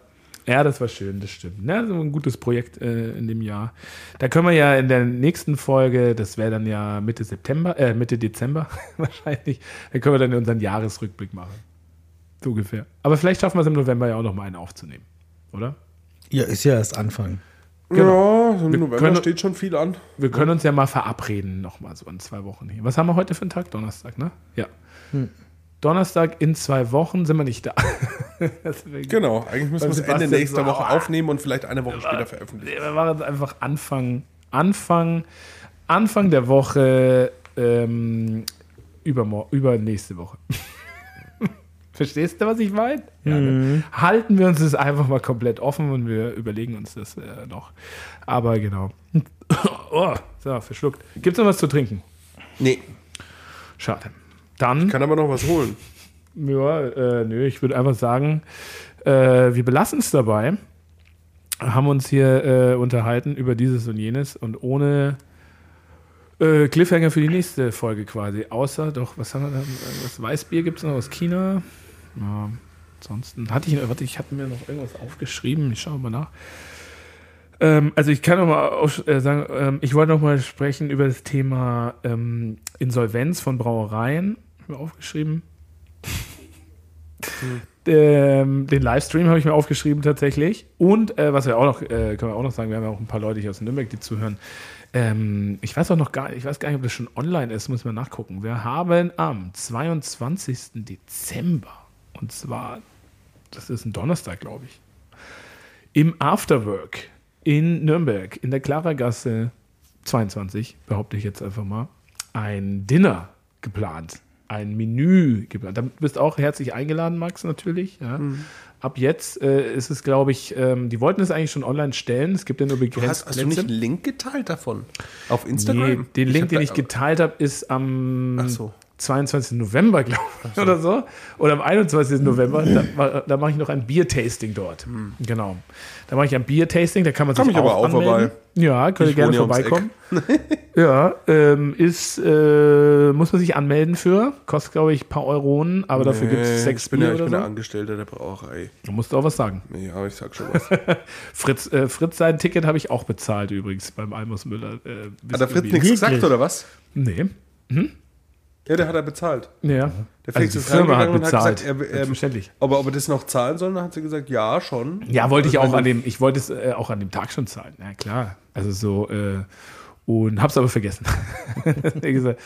ja, das war schön, das stimmt. Ja, so ein gutes Projekt äh, in dem Jahr. Da können wir ja in der nächsten Folge, das wäre dann ja Mitte September, äh, Mitte Dezember wahrscheinlich, da können wir dann unseren Jahresrückblick machen. So ungefähr. Aber vielleicht schaffen wir es im November ja auch noch mal einen aufzunehmen, oder? Ja, ist ja erst Anfang. Genau. Ja, so im Wir November können- steht schon viel an. Wir können uns ja mal verabreden, nochmal so in zwei Wochen hier. Was haben wir heute für einen Tag? Donnerstag, ne? Ja. Donnerstag in zwei Wochen sind wir nicht da. Genau, eigentlich müssen wir es Ende nächster Woche aufnehmen und vielleicht eine Woche später veröffentlichen. Nee, Wir machen einfach Anfang, Anfang, Anfang der Woche, ähm, übermor- übernächste Woche. Verstehst du, was ich meine? Ja, ne? Halten wir uns das einfach mal komplett offen und wir überlegen uns das äh, noch. Aber genau. Oh, so, verschluckt. Gibt es noch was zu trinken? Nee, Schade. Dann, kann aber noch was holen. ja, äh, nö, ich würde einfach sagen, äh, wir belassen es dabei. Haben uns hier äh, unterhalten über dieses und jenes und ohne äh, Cliffhanger für die nächste Folge quasi. Außer, doch, was haben wir da? Was Weißbier gibt es noch aus China? Ja, ansonsten hatte ich, warte, ich hatte mir noch irgendwas aufgeschrieben. Ich schaue mal nach. Ähm, also ich kann noch mal auf, äh, sagen, ähm, ich wollte noch mal sprechen über das Thema ähm, Insolvenz von Brauereien. Hab mir aufgeschrieben. Ähm, den Livestream habe ich mir aufgeschrieben tatsächlich. Und äh, was wir auch noch, äh, können wir auch noch sagen, wir haben ja auch ein paar Leute hier aus Nürnberg, die zuhören. Ähm, ich weiß auch noch gar ich weiß gar nicht, ob das schon online ist, muss man nachgucken. Wir haben am 22. Dezember, und zwar, das ist ein Donnerstag, glaube ich, im Afterwork in Nürnberg, in der Klaragasse 22, behaupte ich jetzt einfach mal, ein Dinner geplant. Ein Menü geplant. Da bist du auch herzlich eingeladen, Max, natürlich. Ja. Ab jetzt äh, ist es, glaube ich, ähm, die wollten es eigentlich schon online stellen. Es gibt ja nur Du begrenzt hast, hast du nicht einen Link geteilt davon? Auf Instagram? Nee, den Link, hab den ich geteilt habe, ist am Ach so. 22. November, glaube ich, oder so. Oder am 21. November. Da, da mache ich noch ein Biertasting dort. Genau. Da mache ich ein Biertasting, da kann man Komm sich ich aber auch anmelden. vorbei. Ja, könnt ihr Ich gerne vorbeikommen. ja, ähm, ist, äh, muss man sich anmelden für. Kostet, glaube ich, ein paar Euronen, aber dafür gibt es sechs ich bin, ja, Bier ich oder bin so. der Angestellte der Brauerei. Da musst du auch was sagen. Ja, ich sag schon was. Fritz, äh, Fritz sein Ticket habe ich auch bezahlt übrigens beim Almus Müller. Äh, Hat der Fritz nichts gesagt, oder was? Nee. Ja, der hat er bezahlt. Ja. Der Also Felix die ist hat reingegangen und hat bezahlt. gesagt, er- er- Selbstverständlich. Aber ob er das noch zahlen soll, dann hat sie gesagt, ja, schon. Ja, wollte ich Also auch wenn an dem, ich wollte es äh, auch an dem Tag schon zahlen. Ja, klar. Also so, äh, und hab's aber vergessen.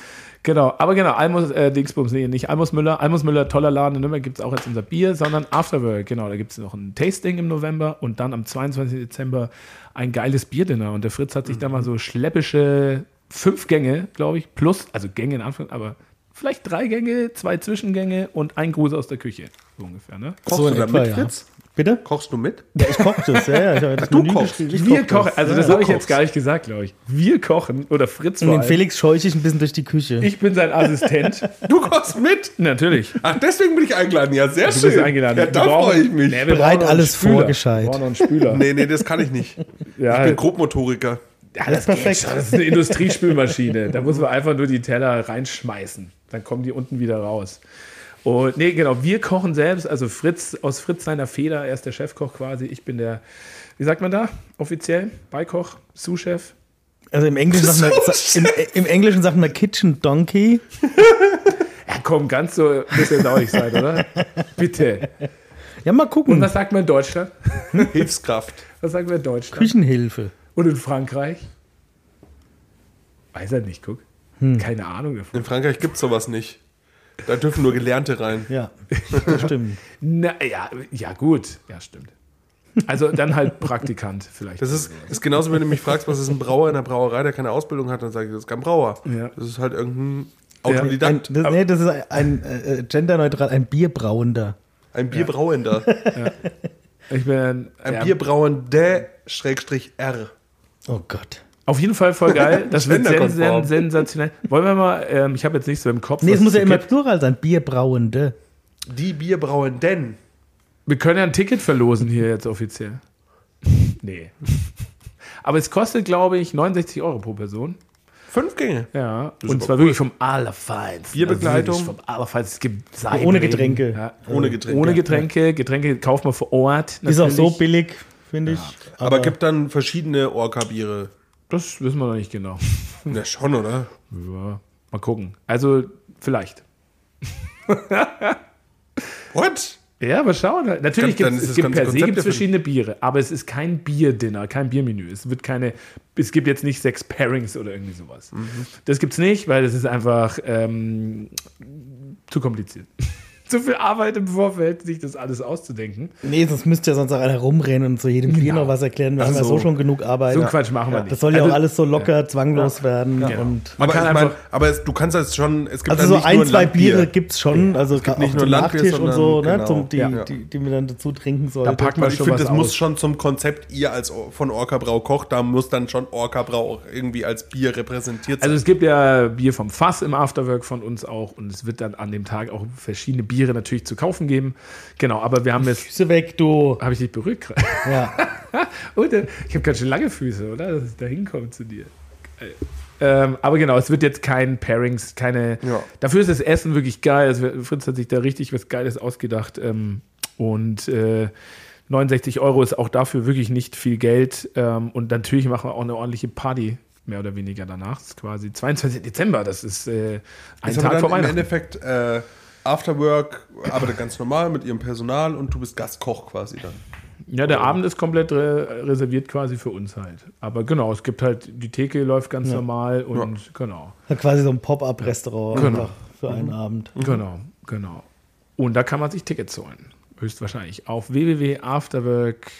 Genau, aber genau, Almus, äh, Dingsbums, nee, nicht Almus Müller. Almus Müller, toller Laden in Nürnberg, gibt's auch jetzt unser Bier, sondern Afterwork, genau, da gibt's noch ein Tasting im November und dann am 22. Dezember ein geiles Bierdinner. Und der Fritz hat sich da mal so schleppische fünf Gänge, glaube ich, plus, also Gänge in Anfang, aber vielleicht drei Gänge, zwei Zwischengänge und ein Gruß aus der Küche, so ungefähr, ne? Kochst So du da mit, ja. Fritz? Bitte? Kochst du mit? Ja, ich koche das, ja, ja. Ich das du kochst. Ich Wir koch kochen, also das Du habe ich jetzt gar nicht gesagt, glaube ich. Wir kochen oder Fritz Und den. Felix scheuche ich ein bisschen durch die Küche. Ich bin sein Assistent. Du kochst mit? Natürlich. Ach, deswegen bin ich eingeladen. Ja, sehr Du schön. bist eingeladen. Ja, da freue ich mich. Nee, Bereit, alles vorgescheit. Wir brauchen noch einen Spüler. Nee, nee, das kann ich nicht. ja, Ich bin Grobmotoriker. ja, das perfekt. Schon. Das ist eine Industriespülmaschine. Da muss man einfach nur die Teller reinschmeißen. Dann kommen die unten wieder raus. Und nee, genau, wir kochen selbst, also Fritz, aus Fritz seiner Feder, er ist der Chefkoch quasi, ich bin der, wie sagt man da, offiziell? Beikoch, Sous-Chef? Also im Englischen, sagt man, im, im Englischen sagt man Kitchen Donkey. Ja, komm, ganz so jetzt auch nicht sein, oder? Bitte. Ja, mal Und gucken. was sagt man in Deutschland? Hilfskraft. Was sagen wir in Deutschland? Küchenhilfe. Und in Frankreich? Weiß er nicht, guck. Hm. Keine Ahnung davon. In Frankreich gibt es sowas nicht. Da dürfen nur Gelernte rein. Ja, das stimmt. Na, ja, ja, gut. Ja, stimmt. Also dann halt Praktikant vielleicht. Das ist, ist genauso, wenn du mich fragst, was ist ein Brauer in der Brauerei, der keine Ausbildung hat, dann sage ich, das ist kein Brauer. Ja. Das ist halt irgendein Ein, Autodidakt. das, nee, das ist ein, ein äh, genderneutral, ein Bierbrauender. Ein Bierbrauender. ich bin Ein ja, Bierbrauender, Schrägstrich R. Oh Gott. Auf jeden Fall voll geil. Das wird sen, sen, sensationell. Wollen wir mal, ähm, ich habe jetzt nicht so im Kopf. Nee, es muss ja immer. Plural sein. Bierbrauende. Die Bierbrauenden. Wir können ja ein Ticket verlosen hier jetzt offiziell. Nee. Aber es kostet, glaube ich, 69 Euro pro Person. Fünf Gänge. Ja, ist und aber zwar wirklich vom Allerfeinsten. Bierbegleitung. Also vom Allerfeinsten. Es gibt Seiten. Ohne Getränke. Ja, Ohne Getränke. Ohne Getränke. Getränke kauft man vor Ort. Ist auch so natürlich. billig, finde ich. Aber, gibt dann verschiedene Orca-Biere. Das wissen wir noch nicht genau. Na schon, oder? Ja, mal gucken. Also, vielleicht. What? Ja, aber schauen. halt. Natürlich gibt es gibt per se gibt's verschiedene Biere, aber es ist kein Bierdinner, kein Biermenü. Es wird keine, es gibt jetzt nicht sechs Pairings oder irgendwie sowas. Mhm. Das gibt's nicht, weil das ist einfach ähm, zu kompliziert. Zu viel Arbeit im Vorfeld, sich das alles auszudenken. Nee, sonst müsste ja sonst auch einer rumrennen und zu jedem Bier Genau. noch was erklären. Wir Ach haben ja so. schon genug Arbeit. So einen Quatsch machen wir nicht. Das soll ja Also- auch alles so locker, zwanglos werden. Genau. Und Man aber kann mein, einfach- aber es, du kannst das schon, es gibt also so nicht ein, nur zwei Landbier. Biere gibt es schon. Also es gibt nicht auch nur Nachtisch und so, sondern ne, zum, die, genau. die, die man dann dazu trinken soll. Da packt man Ich schon finde, das muss schon zum Konzept, ihr als von Orca Brau kocht, da muss dann schon Orca Brau auch irgendwie als Bier repräsentiert sein. Also es gibt ja Bier vom Fass im Afterwork von uns auch und es wird dann an dem Tag auch verschiedene Biere natürlich zu kaufen geben. Genau, aber wir haben jetzt, Füße weg, du. habe ich dich berührt gerade? Ja. Und äh, ich habe ganz schön lange Füße, oder? Dass ich da hinkomme zu dir. Geil. Ähm, aber genau, es wird jetzt kein Pairings, keine. Ja. Dafür ist das Essen wirklich geil. Also Fritz hat sich da richtig was Geiles ausgedacht. Ähm, und äh, 69 Euro ist auch dafür wirklich nicht viel Geld. Ähm, und natürlich machen wir auch eine ordentliche Party, mehr oder weniger danach. Das ist quasi 22. Dezember, das ist äh, ein ist aber Tag vor dann im Weihnachten. Endeffekt äh, Afterwork, arbeitet ganz normal mit ihrem Personal und du bist Gastkoch quasi dann. Ja, der Abend ist komplett re reserviert quasi für uns halt. Aber genau, es gibt halt, die Theke läuft ganz Ja. normal und genau. Ja, Quasi so ein Pop-up-Restaurant Genau. einfach für einen Abend. Genau, genau. Und da kann man sich Tickets holen. Höchstwahrscheinlich. Auf www.afterwork.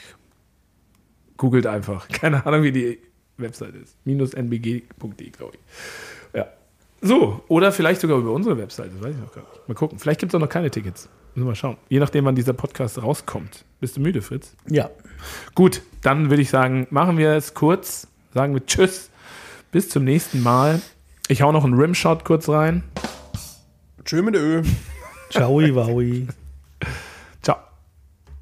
Googelt einfach. Keine Ahnung, wie die Website ist. Minus nbg.de, glaube ich. So, oder vielleicht sogar über unsere Website. Das weiß ich noch gar nicht. Mal gucken. Vielleicht gibt es auch noch keine Tickets. Müssen wir mal schauen. Je nachdem, wann dieser Podcast rauskommt. Bist du müde, Fritz? Ja. Gut, dann würde ich sagen, machen wir es kurz. Sagen wir Tschüss. Bis zum nächsten Mal. Ich hau noch einen Rimshot kurz rein. Tschö mit Ö. Ciao, Wowi.